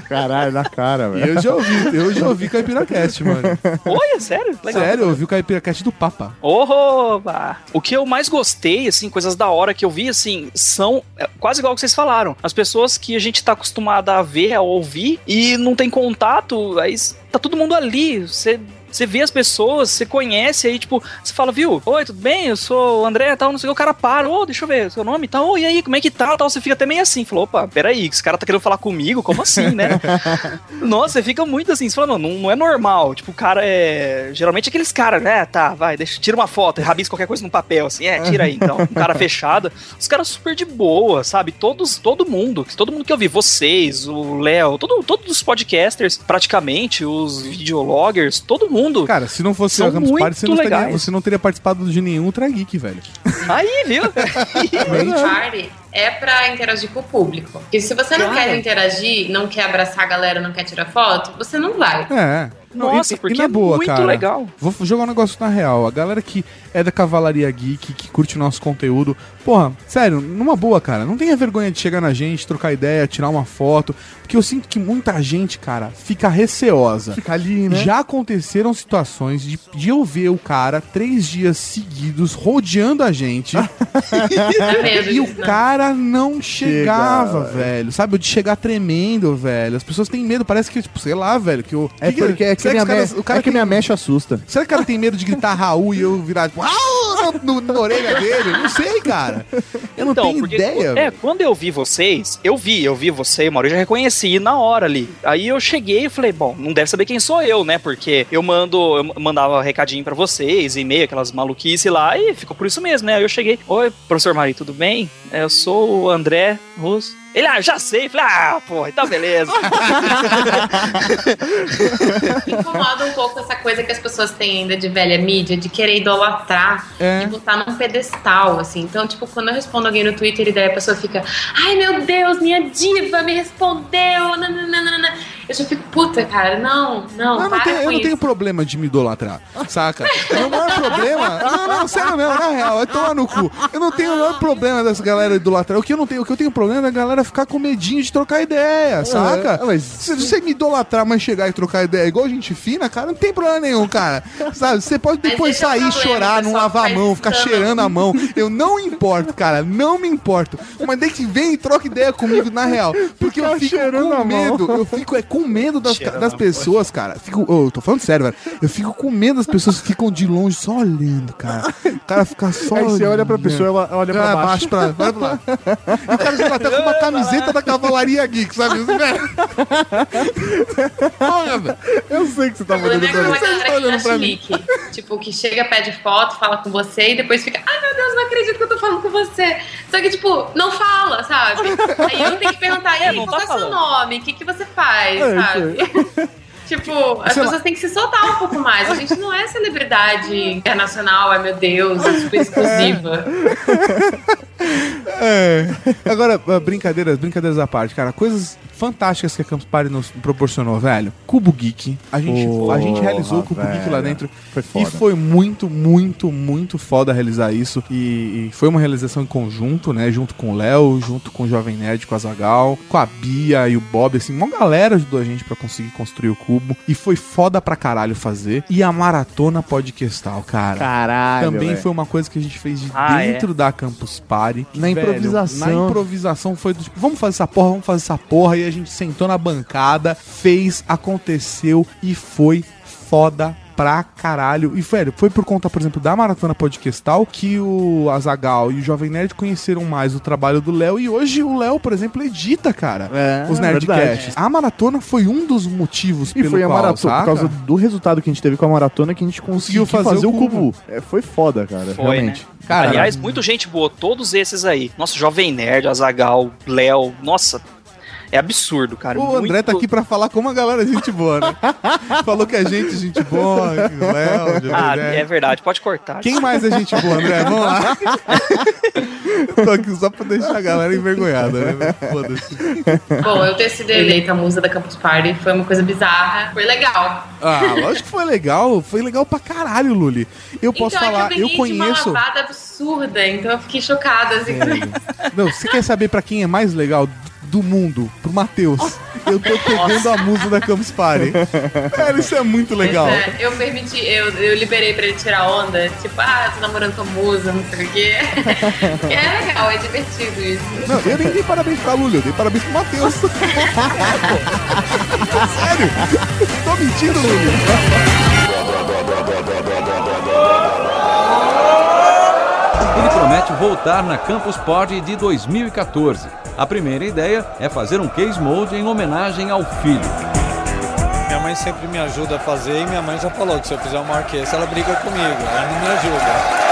Caralho, na cara, velho. Eu já ouvi, eu já ouvi Caipiracast, mano. Olha, sério? Legal. Sério, eu ouvi o Caipiracast do Papa. Oba! O que eu mais gostei, assim, coisas da hora que eu vi, assim, são é, quase igual que vocês falaram. As pessoas que a gente tá acostumado a ver, a ouvir, e não tem contato, aí tá todo mundo ali. Você. Você vê as pessoas, você conhece, aí, tipo, você fala, viu? Oi, tudo bem? Eu sou o André tal, não sei o que, o cara para, ô, deixa eu ver, seu nome e tal, ô, e aí, como é que tá? Tal, você fica até meio assim, falou, opa, peraí, esse cara tá querendo falar comigo? Como assim, né? Nossa, você fica muito assim, você fala, não, não, é normal. Tipo, o cara é. Geralmente aqueles caras, né? Tá, vai, deixa, tira uma foto, rabisca qualquer coisa no papel, assim, é, tira aí então. Um cara fechado. Os caras super de boa, sabe? Todos, todo mundo, todo mundo que eu vi, vocês, o Léo, todo, todos os podcasters, praticamente, os videologgers, todo mundo. Cara, se não fosse a Campus muito Party, você não, teria, legais. você não teria participado de nenhum Ultra Geek, velho. Aí, viu? Party é pra interagir com o público. Porque se você não Claro. quer interagir, não quer abraçar a galera, não quer tirar foto, você não vai. É. Nossa, e, porque e na é boa, muito cara, legal. Vou jogar um negócio na real. A galera que é da Cavalaria Geek, que curte o nosso conteúdo, porra, sério, numa boa, cara, não tenha vergonha de chegar na gente, trocar ideia, tirar uma foto, porque eu sinto que muita gente, cara, fica receosa. Fica ali, né? Já aconteceram situações de, de eu ver o cara três dias seguidos rodeando a gente medo e o né? cara não chegava, Chega, velho. Sabe? De chegar tremendo, velho. As pessoas têm medo, parece que, tipo, sei lá, velho, que o. É que porque é que, minha, caras- me... o cara é que tem- minha mecha assusta. Será que o cara tem medo de gritar Raul e eu virar, tipo, "Au!" no, no- na orelha dele? Não sei, cara. Eu não tenho Então, porque, ideia. É, quando eu vi vocês, eu vi, eu vi você e o Maurício, eu já reconheci na hora ali. Aí eu cheguei e falei, bom, não deve saber quem sou eu, né? Porque eu mando, eu mandava recadinho pra vocês, e-mail, aquelas maluquices lá, e ficou por isso mesmo, né? Aí eu cheguei, oi, professor Mari, tudo bem? É, Eu sou o André Russo. Ele, ah, já sei. Falei, ah, porra, então beleza. Incomoda um pouco essa coisa que as pessoas têm ainda de velha mídia, de querer idolatrar É. e botar num pedestal, assim. Então, tipo, quando eu respondo alguém no Twitter e daí a pessoa fica, ai meu Deus, minha diva me respondeu, nananana. Eu já fico, puta, cara, não, não, Eu não, para tenho, com eu não isso. tenho problema de me idolatrar, saca? O meu maior problema. Não, não, sério mesmo, na real, vai tomar no cu. Eu não tenho o maior problema dessa galera idolatrar. O que eu não tenho, o que eu tenho problema é a galera ficar com medinho de trocar ideia, saca? É, mas- Se você me idolatrar, mas chegar e trocar ideia igual gente fina, cara, não tem problema nenhum, cara. Sabe? Você pode depois é sair, problema, chorar, não lavar a mão, ficar cheirando a mão. Eu não importo, cara, não me importo. Mas daí que vem e troca ideia comigo na real. Porque eu fico com medo. Eu fico é, com medo das, das pessoas, cara. Fico, eu tô falando sério, velho. Eu fico com medo das pessoas que ficam de longe só olhando, cara. O cara fica só Aí você olha pra olhando. pessoa, ela olha pra Ah, baixo. pra, vai pra lá. E o cara já tá até com uma camiseta da Cavalaria Geek, sabe? Porra, velho. Eu sei que você tá mandando é pra aquela mim. galera que olhando pra mim. Tipo, que chega, pede foto, fala com você e depois fica, ai meu Deus, não acredito que eu tô falando com você. Só que, tipo, não fala, sabe? Aí eu tenho que perguntar, e É, aí, não qual tá é o seu nome? O que, que você faz, É, sabe? Tipo, as Sei lá. pessoas têm que se soltar um pouco mais. A gente não é celebridade internacional, ai meu Deus, é super exclusiva. É. Agora, ah, brincadeiras, brincadeiras à parte, cara. Coisas fantásticas que a Campus Party nos proporcionou, velho. Cubo Geek. A gente, a gente realizou o Cubo Porra, Geek lá velho. dentro. Foi E foda. foi muito, muito, muito foda realizar isso. E, e foi uma realização em conjunto, né? Junto com o Léo, junto com o Jovem Nerd, com a Zagal, com a Bia e o Bob, assim, uma galera ajudou a gente pra conseguir construir o cubo. E foi foda pra caralho fazer. E a maratona podcastal, cara. Caralho. Também velho. foi uma coisa que a gente fez de Ah, é? dentro da Campus Party. Na improvisação. Na improvisação foi do tipo, vamos fazer essa porra, vamos fazer essa porra. E a a gente sentou na bancada, fez, aconteceu e foi foda pra caralho. E, velho, foi por conta, por exemplo, da Maratona Podcastal que o Azagal e o Jovem Nerd conheceram mais o trabalho do Léo. E hoje o Léo, por exemplo, edita, cara, É, os Nerdcasts. A maratona foi um dos motivos E pelo foi a qual, maratona, saca? por causa do resultado que a gente teve com a maratona, que a gente conseguiu fazer, fazer o o cubo. É, foi foda, cara. Foi, realmente. né? Cara, Aliás, muita gente boa, todos esses aí. Nossa, Jovem Nerd, Azagal, Léo, nossa, é absurdo, cara. O André Muito- tá aqui pra falar como a galera é gente boa, né? Falou que a gente é gente boa, que o Léo, Ah, é verdade, pode cortar. Quem mais é gente boa, André? Vamos lá. Tô aqui só pra deixar a galera envergonhada, né? Foda-se. Bom, eu ter sido eleita a musa da Campus Party foi uma coisa bizarra. Foi legal. Ah, lógico que foi legal. Foi legal pra caralho, Luli. Eu posso então, falar, é que eu eu ganhei de uma conheço. lavada absurda, então eu fiquei chocada, assim. Meu, você quer saber pra quem é mais legal do mundo? Pro Matheus. Eu tô pegando a musa da Campus Party. Cara, isso é muito legal. É, eu permiti, eu, eu liberei pra ele tirar onda, tipo, ah, tô namorando com a musa, não sei o quê. é legal, é divertido isso. Não, eu nem dei parabéns pra Luli, eu dei parabéns pro Matheus. Sério? Tô mentindo, Luli. Ele promete voltar na Campus Party de 2014. A primeira ideia é fazer um case mode em homenagem ao filho. Minha mãe sempre me ajuda a fazer e minha mãe já falou que se eu fizer uma orquestra ela briga comigo, ela não me ajuda.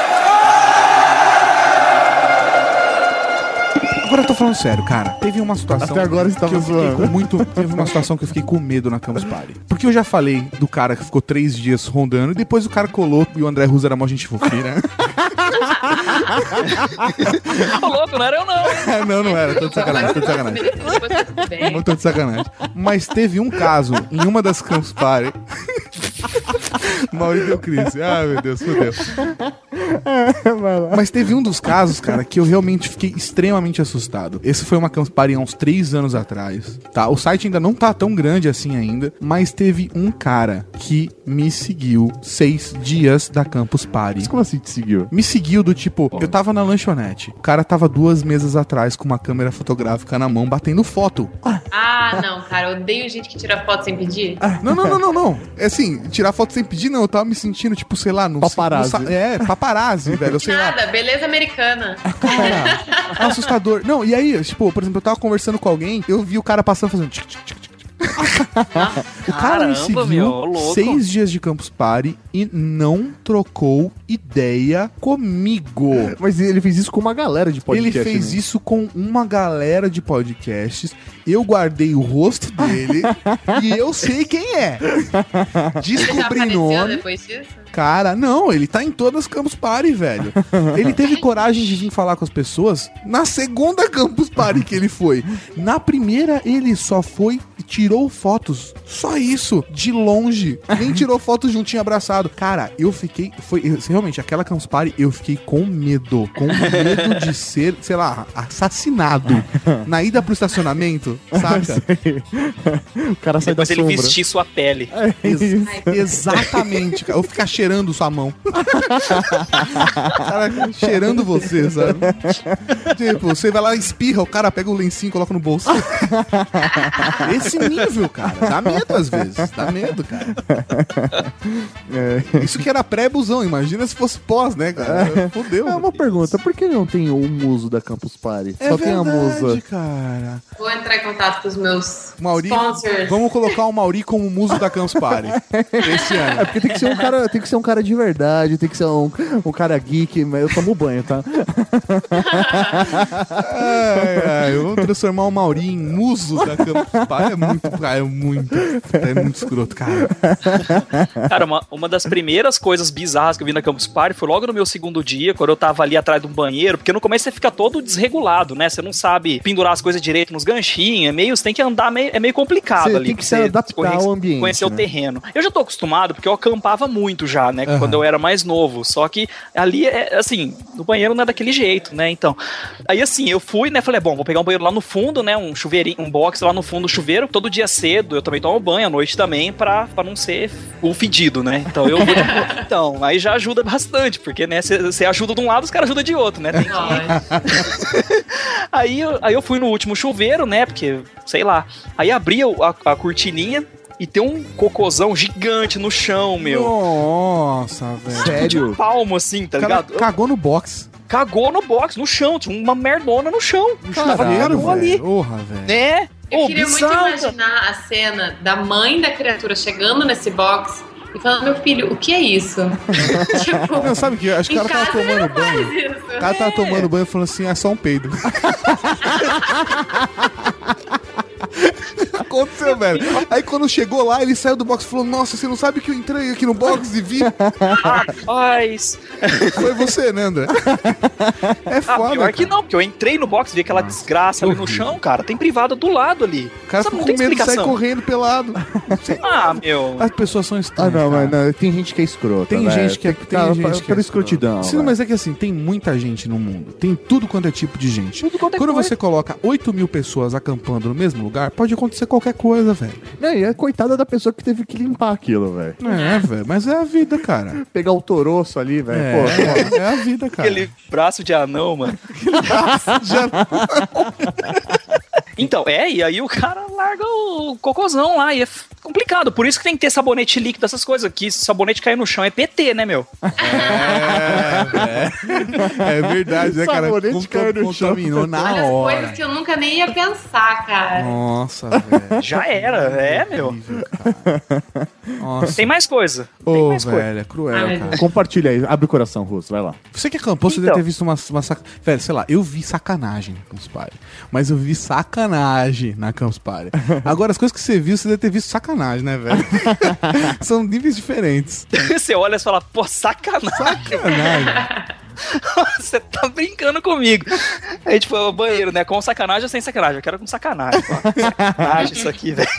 Agora eu tô falando sério, cara. Teve uma situação. Até agora você tava que eu fiquei zoando. com muito. Teve uma situação que eu fiquei com medo na Campus Party. Porque eu já falei do cara que ficou três dias rondando e depois o cara colou e o André Russo era mó gente fofinha. Ô, louco, não era eu não. não, não era. Tô de sacanagem, tô de sacanagem. Depois tá. Não tô de sacanagem. Mas teve um caso em uma das Campus Party. Maurício deu crise. Ai, meu Deus, fodeu. Mas teve um dos casos, cara, que eu realmente fiquei extremamente assustado. Esse foi uma Campus Party há uns três anos atrás, tá? O site ainda não tá tão grande assim ainda, mas teve um cara que me seguiu seis dias da Campus Party. Como assim te seguiu? Me seguiu do tipo, eu tava na lanchonete, o cara tava duas mesas atrás com uma câmera fotográfica na mão, batendo foto. Ah, não, cara, eu odeio gente que tira foto sem pedir. Não, não, não, não, não. É assim, tirar foto sem pedir, não. Eu tava me sentindo, tipo, sei lá, no. Paparazzi. no é, paparazzi, velho. Eu sei lá. Nada, beleza americana. É assustador. Não, e aí, tipo, por exemplo, eu tava conversando com alguém, eu vi o cara passando fazendo. tic, tic, tic, tic, tic. o cara me Caramba, seguiu meu, seis dias de Campus Party e não trocou ideia comigo. Mas ele fez isso com uma galera de podcast. Ele fez né? isso com uma galera de podcasts. Eu guardei o rosto dele e eu sei quem é. Ele já Descobri nome. depois disso? Cara, não, ele tá em todas as Campus Party, velho. Ele teve coragem de vir falar com as pessoas na segunda Campus Party que ele foi. Na primeira, ele só foi e tirou fotos. Só isso, de longe. Nem tirou fotos juntinho abraçado. Cara, eu fiquei. Foi eu- realmente, aquela Campus Party, eu fiquei com medo. Com medo de ser, sei lá, assassinado. Na ida pro estacionamento, saca? o cara sai Depois da ele sombra. vestir sua pele. Ex- exatamente, cara. Eu ficar cheirando sua mão. cara cheirando você, sabe? Tipo, você vai lá, espirra, o cara pega o lencinho e coloca no bolso. Esse nível, cara. Dá medo às vezes. Dá medo, cara. É. Isso que era pré-busão. Imagina se fosse pós, né, cara? Fudeu. É uma pergunta, por que não tem o muso da Campus Party? É Só tem a verdade, musa. cara. Vou entrar em contato com os meus Mauri, sponsors. vamos colocar o Mauri como muso da Campus Party. Esse ano. É porque tem que ser um cara, tem que ser um cara de verdade, tem que ser um, um cara geek, mas eu tomo banho, tá? Ai, ai, vamos transformar o Mauri em muso da Campus Party. É muito, é muito, é muito escroto, cara. Cara, uma, uma das primeiras coisas bizarras que eu vi na Campus Party foi logo no meu segundo dia, quando eu tava ali atrás de um banheiro, porque no começo você fica todo desregulado, né? Você não sabe pendurar as coisas direito nos ganchinhos, é meio, você tem que andar meio, é meio complicado Você ali. tem que se você adaptar conhecer- ao ambiente, Conhecer o né? terreno. Eu já tô acostumado, porque eu acampava muito já já, né? Aham. Quando eu era mais novo. Só que ali, é, assim, no banheiro não é daquele jeito, né? Então. Aí assim, eu fui, né? Falei, bom, vou pegar um banheiro lá no fundo, né? Um chuveirinho, um box lá no fundo do chuveiro. Todo dia cedo eu também tomo banho, à noite também, pra, pra não ser o fedido, né? Então eu vou. então, aí já ajuda bastante, porque, né? Você ajuda de um lado, os caras ajudam de outro, né? Tem que- Aí, eu- aí eu fui no último chuveiro, né? Porque, sei lá. Aí abri a, a cortininha e tem um cocôzão gigante no chão, meu. Nossa, velho. Tipo de palmo, assim, tá cara ligado? cagou no box. Cagou no box, no chão. Tinha uma merdona no chão. Caralho, ali. velho. Porra, velho. Né? Eu Ô, queria bizarro, muito imaginar a cena da mãe da criatura chegando nesse box e falando, meu filho, o que é isso? tipo, Não, sabe o que? Acho que cara tava tomando banho. isso. O cara tava tomando banho e falando assim, é só um peido. Aconteceu, velho. Aí quando chegou lá, ele saiu do box e falou: Nossa, você não sabe que eu entrei aqui no box e vi? Rapaz. Foi você, né, André? É Ah, foda. pior que não, porque eu entrei no box, vi aquela desgraça ali no chão, cara. Tem privada do lado ali. O cara ficou não com tem medo de sair correndo pelado. Ah, meu. As pessoas são Ah, estranhas. não, cara. mas não, tem gente que é escrota. Tem velho. gente que é, tem Cara, gente pela- que é escrotidão. Sim, velho. mas é que assim, tem muita gente no mundo. Tem tudo quanto é tipo de gente. Quando você coloca 8 mil pessoas acampando no mesmo lugar, pode acontecer qualquer coisa, velho. Não, e é coitada da pessoa que teve que limpar aquilo, velho. É, velho. Mas é a vida, cara. Pegar o toroço ali, velho. É, Pô, é, é a vida, cara. Aquele braço de anão, mano. Então, é, e aí o cara larga o cocôzão lá e é complicado. Por isso que tem que ter sabonete líquido, essas coisas aqui. Se o sabonete cair no chão é PT, né, meu? É verdade, né, cara? Sabonete caiu no chão. Na Olha as hora. coisas que eu nunca nem ia pensar, cara. Nossa, velho. Já era, é, meu. Nossa. Tem mais coisa. Tem Ô, mais coisa. velho, é cruel, Ai, cara. Compartilha aí, abre o coração, Russo, vai lá. Você que acampou, você Então. deve ter visto uma, uma saca... Velho, sei lá, eu vi sacanagem na Campus Party. Mas eu vi sacanagem na Campus Party. Agora, as coisas que você viu, você deve ter visto sacanagem, né, velho? São níveis diferentes. Você olha e fala, pô, sacanagem. Sacanagem. Você tá brincando comigo. Aí, tipo, o banheiro, né? Com sacanagem ou sem sacanagem? Eu quero com sacanagem. Sacanagem isso aqui, velho.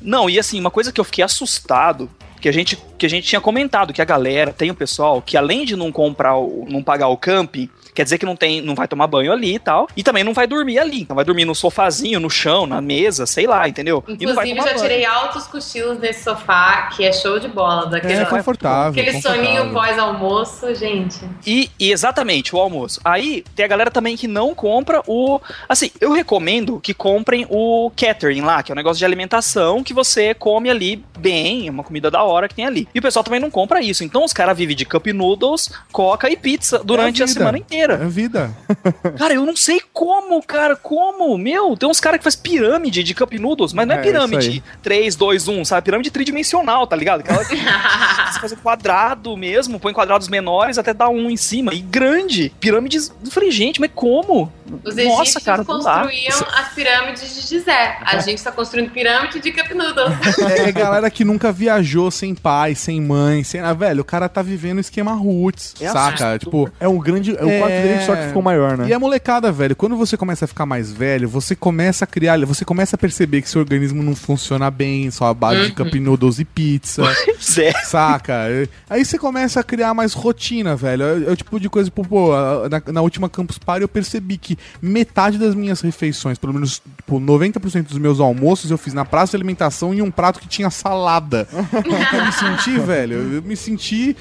Não, e assim, uma coisa que eu fiquei assustado, que a gente, que a gente tinha comentado, que a galera, tem o pessoal que além de não comprar, o, não pagar o camping, quer dizer que não tem, não vai tomar banho ali e tal, e também não vai dormir ali. Então vai dormir no sofazinho, no chão, na mesa, sei lá, entendeu? e não vai Inclusive, tomar já tirei altos cochilos nesse sofá, que é show de bola. Daquele, É confortável. aquele confortável. soninho pós-almoço, gente. E, e exatamente, o almoço. Aí tem a galera também que não compra o. Assim, eu recomendo que comprem o catering lá, que é um negócio de alimentação que você come ali bem, é uma comida da hora que tem ali. E o pessoal também não compra isso. Então os caras vivem de cup noodles, coca e pizza durante É a, vida. semana inteira. É vida. Cara, eu não sei como, cara, como? Meu, tem uns caras que faz pirâmide de cup noodles, mas não é, É, pirâmide aí. 3, 2, 1, sabe? Pirâmide tridimensional, tá ligado? Aquela que você faz um quadrado mesmo, põe quadrados menores até dar um em cima. E grande. Pirâmides. Eu falei, gente, mas como? Os Nossa, egípcios cara, construíam as pirâmides de Gizé. A gente tá construindo pirâmide de Cup Noodles. É galera que nunca viajou sem pai, sem mãe, sem. Ah, velho, o cara tá vivendo o esquema roots, É saca? assustador. Tipo. É um grande. É o quarto dele só que ficou maior, né? E a molecada, velho, quando você começa a ficar mais velho, você começa a criar, você começa a perceber que seu organismo não funciona bem, só a base de cup noodles e pizza. É. Saca? Aí você começa a criar mais rotina, velho. É, é o tipo de coisa, tipo, pô, na, na última Campus Party eu percebi que metade das minhas refeições, pelo menos tipo, 90% dos meus almoços, eu fiz na praça de alimentação em um prato que tinha salada. eu me senti, velho, eu me senti.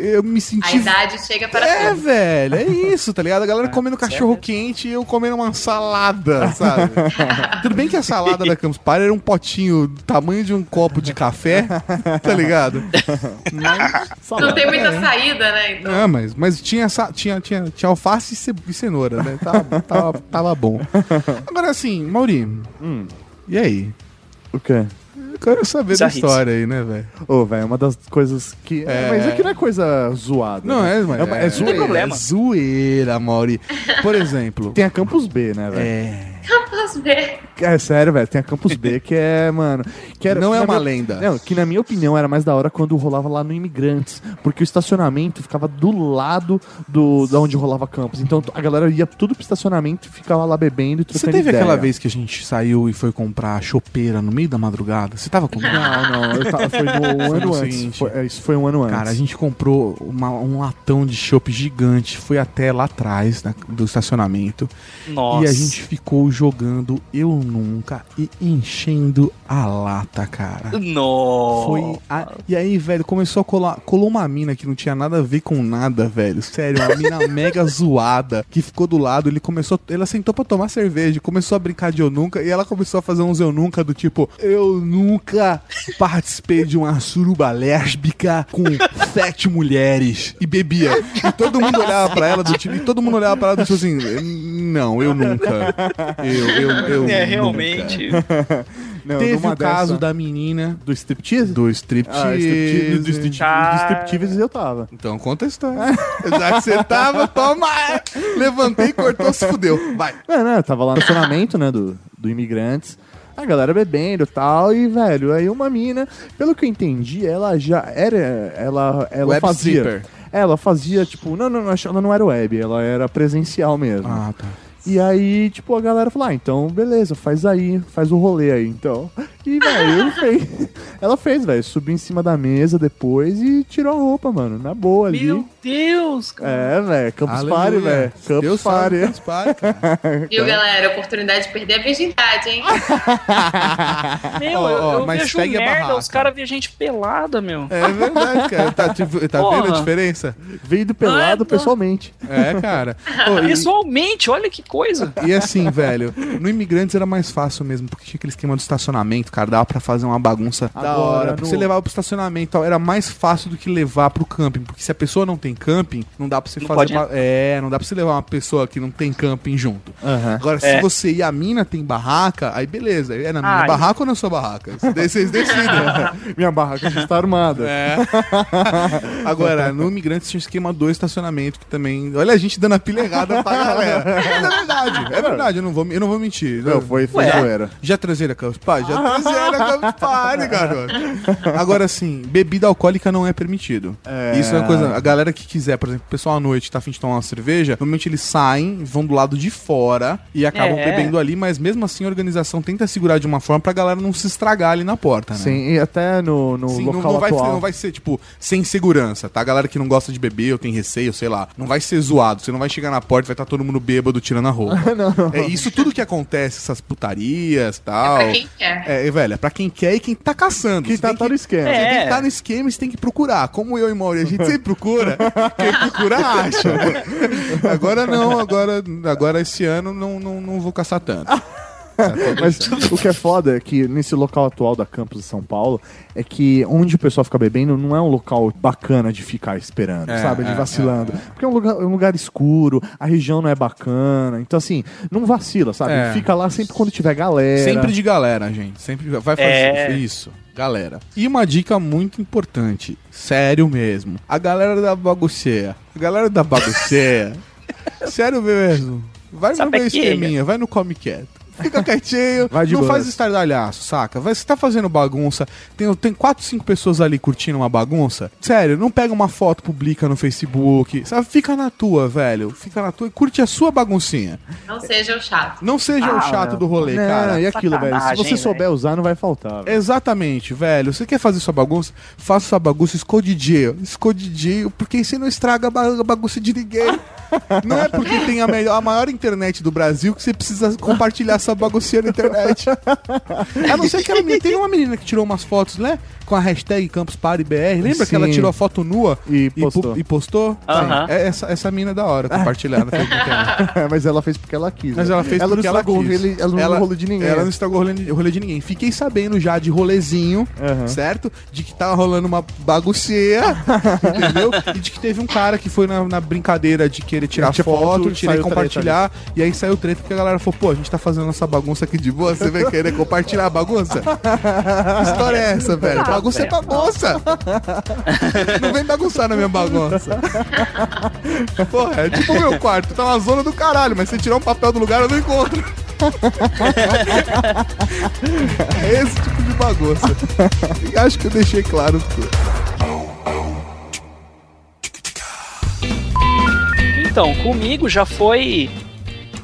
Eu me A senti. idade chega para É, todos. velho, é isso, tá ligado? A galera comendo cachorro quente e eu comendo uma salada, sabe? Tudo bem que a salada da Campus Party era um potinho do tamanho de um copo de café, tá ligado? Mas, Não tem muita é. saída, né? Então. Ah, mas, mas tinha, tinha, tinha, tinha alface e ce- cenoura, né? Tava, tava, tava bom. Agora, assim, Mauri, e aí? O quê? Eu quero saber da história aí, né, velho? Ô, velho, é uma das coisas que. É. É... Mas aqui não é coisa zoada. Não, né? é, mas é, uma- é é, zoeira. problema. É zoeira, Mauri. Por exemplo, Tem a Campus B, né, velho? é, Campus B. É sério, velho. Tem a Campus B que é, mano. Que era, Não que é uma minha- lenda. Não, que na minha opinião era mais da hora quando rolava lá no Imigrantes. Porque o estacionamento ficava do lado do, da onde rolava campus. Então a galera ia tudo pro estacionamento e ficava lá bebendo e Você trocando teve ideia. aquela vez que a gente saiu e foi comprar chopeira no meio da madrugada? Você tava comigo? Não, não. Eu tava, foi no Foi ano no antes. Foi- é, isso foi um ano antes. Cara, a gente comprou uma- um latão de chopp gigante, foi até lá atrás na- do estacionamento. Nossa. E a gente ficou jogando Eu Nunca e enchendo a lata, cara. Nossa. Foi a- E aí, velho, começou a colar. Colou uma mina que não tinha nada a ver com nada, velho. Sério, uma mina mega zoada que ficou do lado. Ele começou. Ela sentou pra tomar cerveja, começou a brincar de eu nunca. E ela começou a fazer uns eu nunca do tipo: Eu nunca participei de uma suruba lésbica com sete mulheres e bebia. E todo mundo olhava pra ela do tipo. E todo mundo olhava pra ela do tipo assim: Não, eu nunca. Eu, eu, eu. É, nunca." Realmente. Não, Teve numa o caso dessa- da menina Do striptease? do striptease. Ah, striptease, do striptease, Ah. do striptease eu tava. Então conta a história. Já que você tava, toma! Levantei e cortou, se fudeu. Vai. É, né? Eu tava lá no estacionamento, né, do, do Imigrantes. A galera bebendo e tal, e, velho, aí uma mina, pelo que eu entendi, ela já era. Ela, ela Web fazia. stripper. Ela fazia, tipo, não, não, não, ela não era web, ela era presencial mesmo. Ah, tá. E aí, tipo, a galera falou, ah, então beleza, faz aí, faz o rolê aí, então. E, velho, fez. Ela fez, velho, subiu em cima da mesa depois e tirou a roupa, mano, na boa ali. Meu Deus, cara. É, velho, Campus Aleluia. Party, velho. Campus Deus Party. Campus Party, cara. Viu, galera? Oportunidade de perder a virgindade, hein? Meu, Ó, eu, ó, eu mas vejo merda, barraca. os caras vêem gente pelada, meu. É verdade, cara. Tá, tipo, tá vendo a diferença? Veio do pelado é, pessoalmente. É, cara. E- Pessoalmente, olha que coisa. E assim, velho, no Imigrantes era mais fácil mesmo, porque tinha aquele esquema do estacionamento, cara, dava pra fazer uma bagunça da Agora, hora. no- você levava pro estacionamento e tal, era mais fácil do que levar pro camping, porque se a pessoa não tem camping, não dá pra você Não fazer uma- É, não dá pra você levar uma pessoa que não tem camping junto. Aham. Agora, se É. você e a mina tem barraca, aí beleza. É na minha barraca ou na sua barraca? Vocês decidem. Minha barraca já está armada. É. Agora, no Imigrantes tinha um esquema do estacionamento que também. Olha a gente dando a pilha errada pra galera. Mas é verdade, é verdade, eu não vou, eu não vou mentir. Não, foi, foi Ué. zoeira. Já traseira Campus Party? Já traseira Campus Party, garoto. Agora, assim, bebida alcoólica não é permitido. É. Isso é uma coisa. A galera que quiser, por exemplo, o pessoal à noite tá afim de tomar uma cerveja, normalmente eles saem, vão do lado de fora e acabam É. bebendo ali, mas mesmo assim a organização tenta segurar de uma forma pra galera não se estragar ali na porta, né? Sim, e até no, no Sim, não, local não vai, atual. não vai ser, tipo, sem segurança, tá? A galera que não gosta de beber ou tem receio, sei lá, não vai ser zoado. Você não vai chegar na porta e vai estar todo mundo bêbado tirando a roupa. É isso tudo que acontece, essas putarias e tal. Pra quem quer. É, velho, é pra quem quer e quem tá caçando. Que Você tá todo que, esquema. você tem É. que tá no esquema e você tem que procurar. Como eu e Mauri, a gente sempre procura. Quem procura, acha. Agora não, agora, agora esse ano não, não, não vou caçar tanto. Mas o que é foda é que nesse local atual da campus de São Paulo é que onde o pessoal fica bebendo não é um local bacana de ficar esperando, É, sabe? De é, vacilando. Porque é um, lugar, é um lugar escuro, a região não é bacana. Então, assim, não vacila, sabe? É. Fica lá sempre quando tiver galera. Sempre de galera, gente. Sempre vai fazer É. isso. Galera. E uma dica muito importante. Sério mesmo. A galera da bagunceia. A galera da bagunceia. sério mesmo. Vai no meu esqueminha. Vai no come quieto. Fica quietinho, Vai de não boas. faz estardalhaço, saca? Vai, você tá fazendo bagunça, tem, tem 4, 5 pessoas ali curtindo uma bagunça. Sério, não pega uma foto, publica no Facebook, sabe? Fica na tua, velho. Fica na tua e curte a sua baguncinha. Não seja o chato. Não seja o Ah, chato não. do rolê, Não, cara. e aquilo, velho. Se você souber usar, não vai faltar. velho. Exatamente, velho. Você quer fazer sua bagunça? Faça sua bagunça escondidinho. Escondidinho, porque você não estraga a bagunça de ninguém. Não é porque tem a, melhor, a maior internet do Brasil que você precisa compartilhar essa baguncinha na internet. A não ser que ela teve uma menina que tirou umas fotos, né? Com a hashtag Campus Party BR. Lembra que ela Sim. tirou a foto nua E postou. E postou? Aham. É, essa, essa mina é da hora compartilhar na internet. Mas ela fez porque ela quis. Mas velho. ela fez ela porque não ela quis. ela não ela, rolê de ninguém. Ela não estragou o rolê, de ninguém. Fiquei sabendo já de rolezinho, Aham. certo? De que tava rolando uma bagunceia, entendeu? E de que teve um cara que foi na, na brincadeira de querer tirar Tinha foto, foto, tirar e treta compartilhar. E aí saiu treta porque a galera falou, pô, a gente tá fazendo essa bagunça aqui de boa, você vai querer compartilhar a bagunça? que história é essa, velho? Bagunça é bagunça! Não vem bagunçar na minha bagunça. Porra, é tipo o meu quarto, tá na zona do caralho, mas se tirar um papel do lugar eu não encontro. É esse tipo de bagunça. E acho que eu deixei claro tudo. Então, comigo já foi.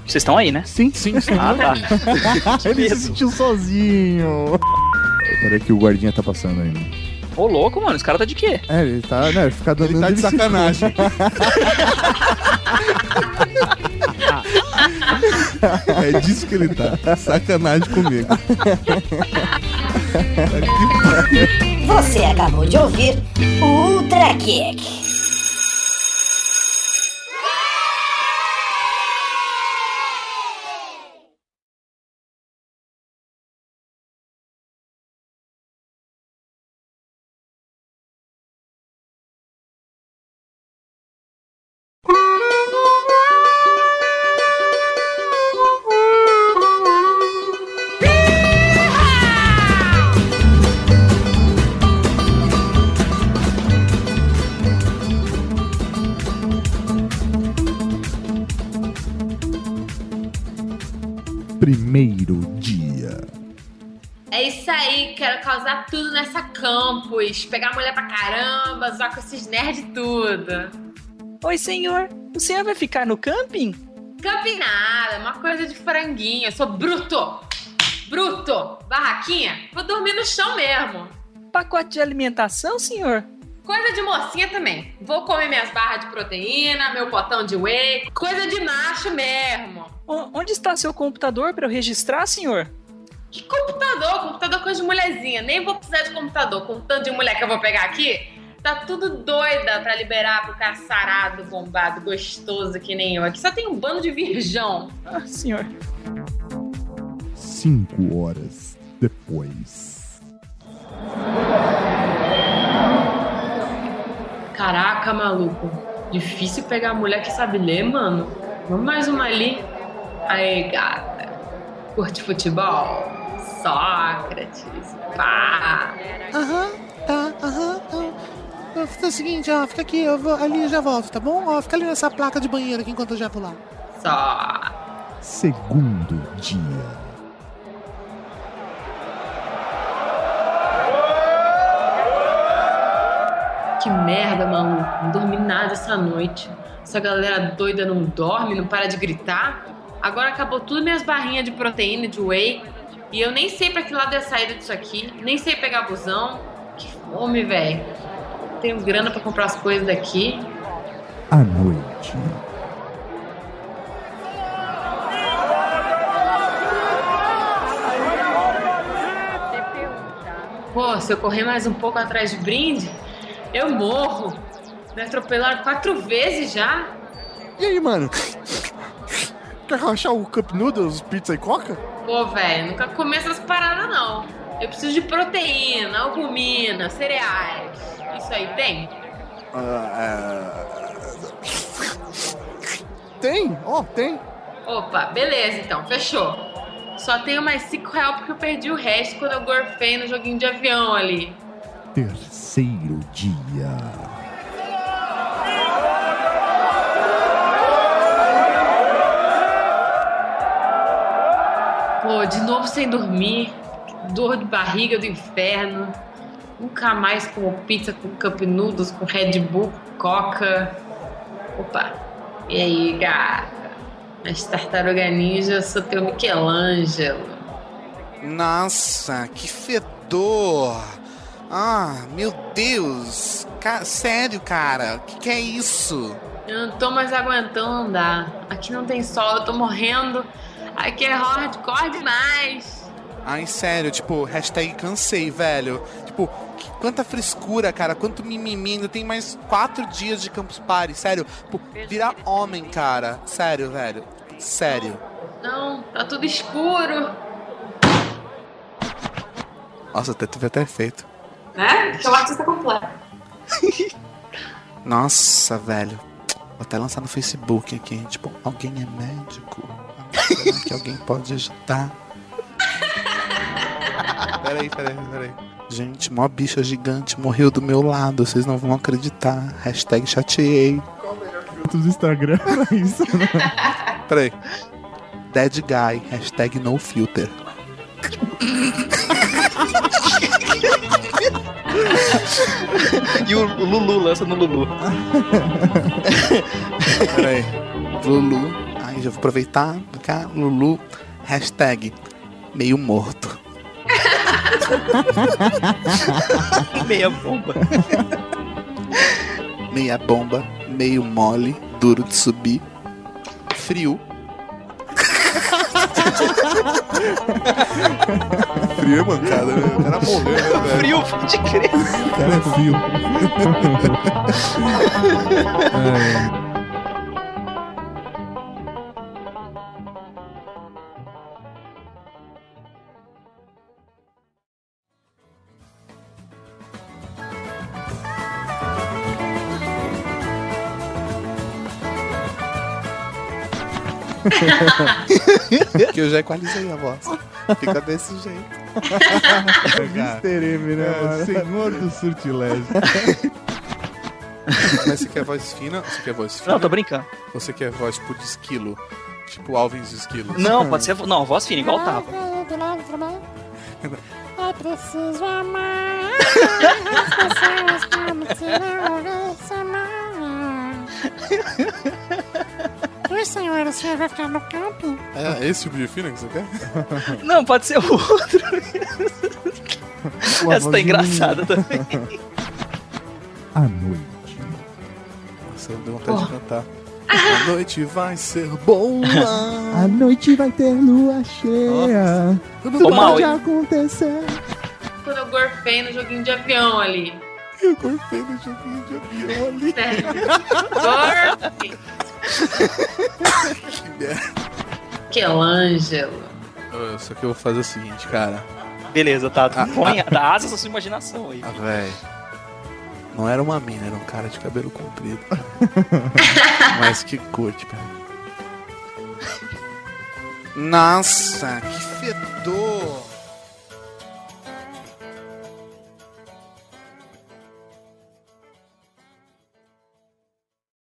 Vocês estão aí, né? Sim, sim, sim. Ah, tá. Ele se sentiu sozinho. Peraí que o guardinha tá passando ainda. Ô, louco, mano, esse cara tá de quê? É, ele tá, né, ele fica dando Ele tá de sacanagem. É disso que ele tá. Sacanagem comigo. Você acabou de ouvir o Ultra Kick. Quero causar tudo nessa campus. Pegar mulher pra caramba, zoar com esses nerds tudo. Oi, senhor. O senhor vai ficar no camping? Camping nada, é uma coisa de franguinho. Eu sou bruto. Bruto. Barraquinha, vou dormir no chão mesmo. Pacote de alimentação, senhor? Coisa de mocinha também. Vou comer minhas barras de proteína, meu potão de whey. Coisa de macho mesmo. O- onde está seu computador para eu registrar, senhor? Que computador? Computador coisa de mulherzinha. Nem vou precisar de computador. Com o tanto de mulher que eu vou pegar aqui, tá tudo doida pra liberar pro cara sarado, bombado, gostoso que nem eu. Aqui só tem um bando de virgão. Ah, senhor. Cinco horas depois. Caraca, maluco. Difícil pegar mulher que sabe ler, mano. Vamos mais uma ali. Aí, gata. Curte futebol? Sócrates. Pá. Aham, tá, aham. então, ó, Faz o seguinte, ó, fica aqui, eu vou ali e já volto, tá bom? Ó, fica ali nessa placa de banheiro aqui enquanto eu já vou lá. Só. Segundo dia. Que merda, maluco. Não dormi nada essa noite. Essa galera doida não dorme, não para de gritar. Agora acabou tudo minhas barrinhas de proteína, e de whey. E eu nem sei pra que lado é a saída disso aqui. Nem sei pegar busão. Que fome, velho. Tenho grana pra comprar as coisas daqui. À noite. Pô, se eu correr mais um pouco atrás de brinde, eu morro. Me atropelaram quatro vezes já. E aí, mano? Quer rachar o Cup Noodles, pizza e coca? Pô, velho, nunca comi essas paradas, não. Eu preciso de proteína, albumina, cereais. Isso aí tem? Tem, ó, tem. Opa, beleza então, fechou. Só tenho mais 5 reais porque eu perdi o resto quando eu gorfei no joguinho de avião ali. Terceiro de novo sem dormir, dor de barriga do inferno. Nunca mais como pizza com cup noodles, com Red Bull, Coca. Opa, e aí, gata? As tartaruga ninja, eu sou teu Michelangelo. Nossa, que fedor! Ah, meu Deus! Ca- sério, cara? O que, que é isso? Eu não tô mais aguentando andar. Aqui não tem sol, eu tô morrendo. Aqui é hardcore demais. Ai, sério, tipo, hashtag cansei, velho. Tipo, que- quanta frescura, cara, quanto mimimi. Ainda tem mais quatro dias de Campus Party, sério. Tipo, virar homem, cara. Sério, velho. Sério. Não, tá tudo escuro. Nossa, até teve até efeito. Né? Sou artista completa. Nossa, velho. Vou até lançar no Facebook aqui. Tipo, alguém é médico? Será que alguém pode ajudar? peraí, peraí, peraí. Gente, mó bicha gigante morreu do meu lado. Vocês não vão acreditar. Hashtag chateei. Outros Instagram era isso, né? Peraí. Dead Guy, hashtag no filter. e o Lulu lança no Lulu. Peraí. Lulu. Aí já vou aproveitar. Cá, Lulu. Hashtag meio morto. Meia bomba. Meia bomba, meio mole, duro de subir. Frio. frio é mancada, né? O cara morreu, né, velho? Frio, de crer. O cara é frio. que eu já equalizei a voz. Fica desse jeito. Mr. M, né, É, mano? senhor do surtilégio. Mas você quer voz fina? Você quer voz fina? Não, tô brincando. Você quer voz tipo de esquilo? Tipo Alvins de esquilo? Não, pode ser. Não, voz fina, igual tava. É preciso amar as pessoas como se não houvesse amar. Oi, senhor, o senhor vai ficar no camping? É esse tipo de fina que você quer? Não, pode ser o outro. Uma Essa tá engraçada também. À noite. Nossa, eu dei vontade de cantar. A noite vai ser boa. A noite vai ter lua cheia. Tudo Ô, Maui. pode acontecer. Quando eu gorfei no joguinho de avião ali. Eu gorfei no joguinho de avião ali. Gorfe. Que merda. Que Ângelo. Ô, Só que eu vou fazer o seguinte, cara. Beleza, tá. Ah, Põe, ah. dá asas à sua imaginação aí. Ah, véi. Não era uma mina, era um cara de cabelo comprido. Mas que curte, cara. Nossa, que fedor!